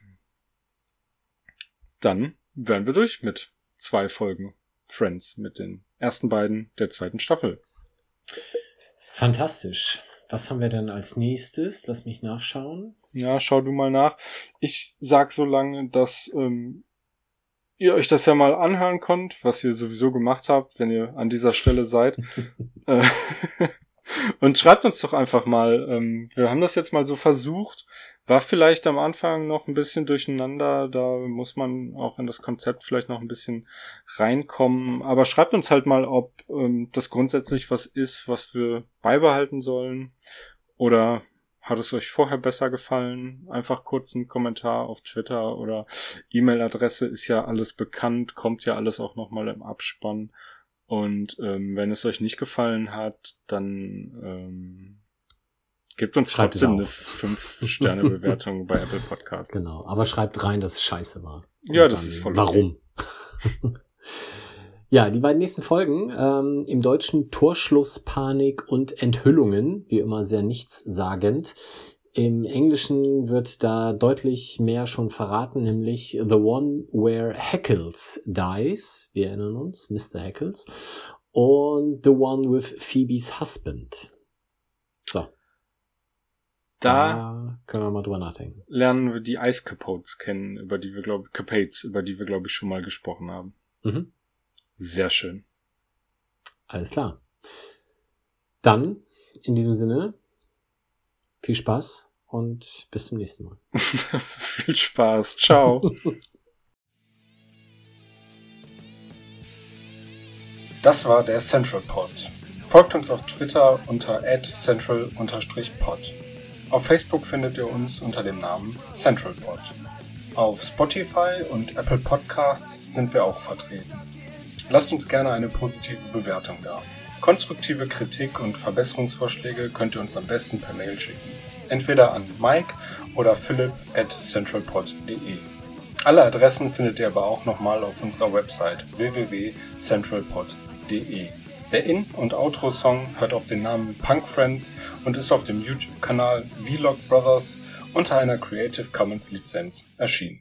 Dann wären wir durch mit zwei Folgen Friends, mit den ersten beiden der zweiten Staffel. Fantastisch. Was haben wir denn als nächstes? Lass mich nachschauen. Ja, schau du mal nach. Ich sag so lange, dass ähm, ihr euch das ja mal anhören könnt, was ihr sowieso gemacht habt, wenn ihr an dieser Stelle seid. Äh, Und schreibt uns doch einfach mal. Ähm, wir haben das jetzt mal so versucht. War vielleicht am Anfang noch ein bisschen durcheinander. Da muss man auch in das Konzept vielleicht noch ein bisschen reinkommen. Aber schreibt uns halt mal, ob ähm, das grundsätzlich was ist, was wir beibehalten sollen. Oder hat es euch vorher besser gefallen? Einfach kurz einen Kommentar auf Twitter oder E-Mail-Adresse ist ja alles bekannt, kommt ja alles auch nochmal im Abspann. Und ähm, wenn es euch nicht gefallen hat, dann ähm, gebt uns Schreibt trotzdem eine auf. 5-Sterne-Bewertung bei Apple Podcasts. Genau. Aber schreibt rein, dass es scheiße war. Ja, Und das dann ist voll Warum? ja, die beiden nächsten Folgen. Ähm, Im Deutschen Torschluss, Panik und Enthüllungen. Wie immer sehr nichtssagend. Im Englischen wird da deutlich mehr schon verraten, nämlich The One Where Heckles Dies. Wir erinnern uns, Mr. Heckles. Und The One with Phoebes Husband. So, Da da können wir mal drüber nachdenken. lernen wir die Ice Capotes kennen, über die wir glaube Capates, über die wir glaube ich schon mal gesprochen haben. Mhm. Sehr schön. Alles klar. Dann, in diesem Sinne, viel Spaß und bis zum nächsten Mal. Viel Spaß. Ciao. Das war der Central Pod. Folgt uns auf Twitter unter central-pod. Auf Facebook findet ihr uns unter dem Namen CentralPod. Auf Spotify und Apple Podcasts sind wir auch vertreten. Lasst uns gerne eine positive Bewertung da. Konstruktive Kritik und Verbesserungsvorschläge könnt ihr uns am besten per Mail schicken. Entweder an Mike oder philipp at centralpod.de. Alle Adressen findet ihr aber auch nochmal auf unserer Website www.centralpod.de. Der In- und Outro-Song hört auf den Namen Punk Friends und ist auf dem YouTube-Kanal Vlog Brothers unter einer Creative Commons Lizenz erschienen.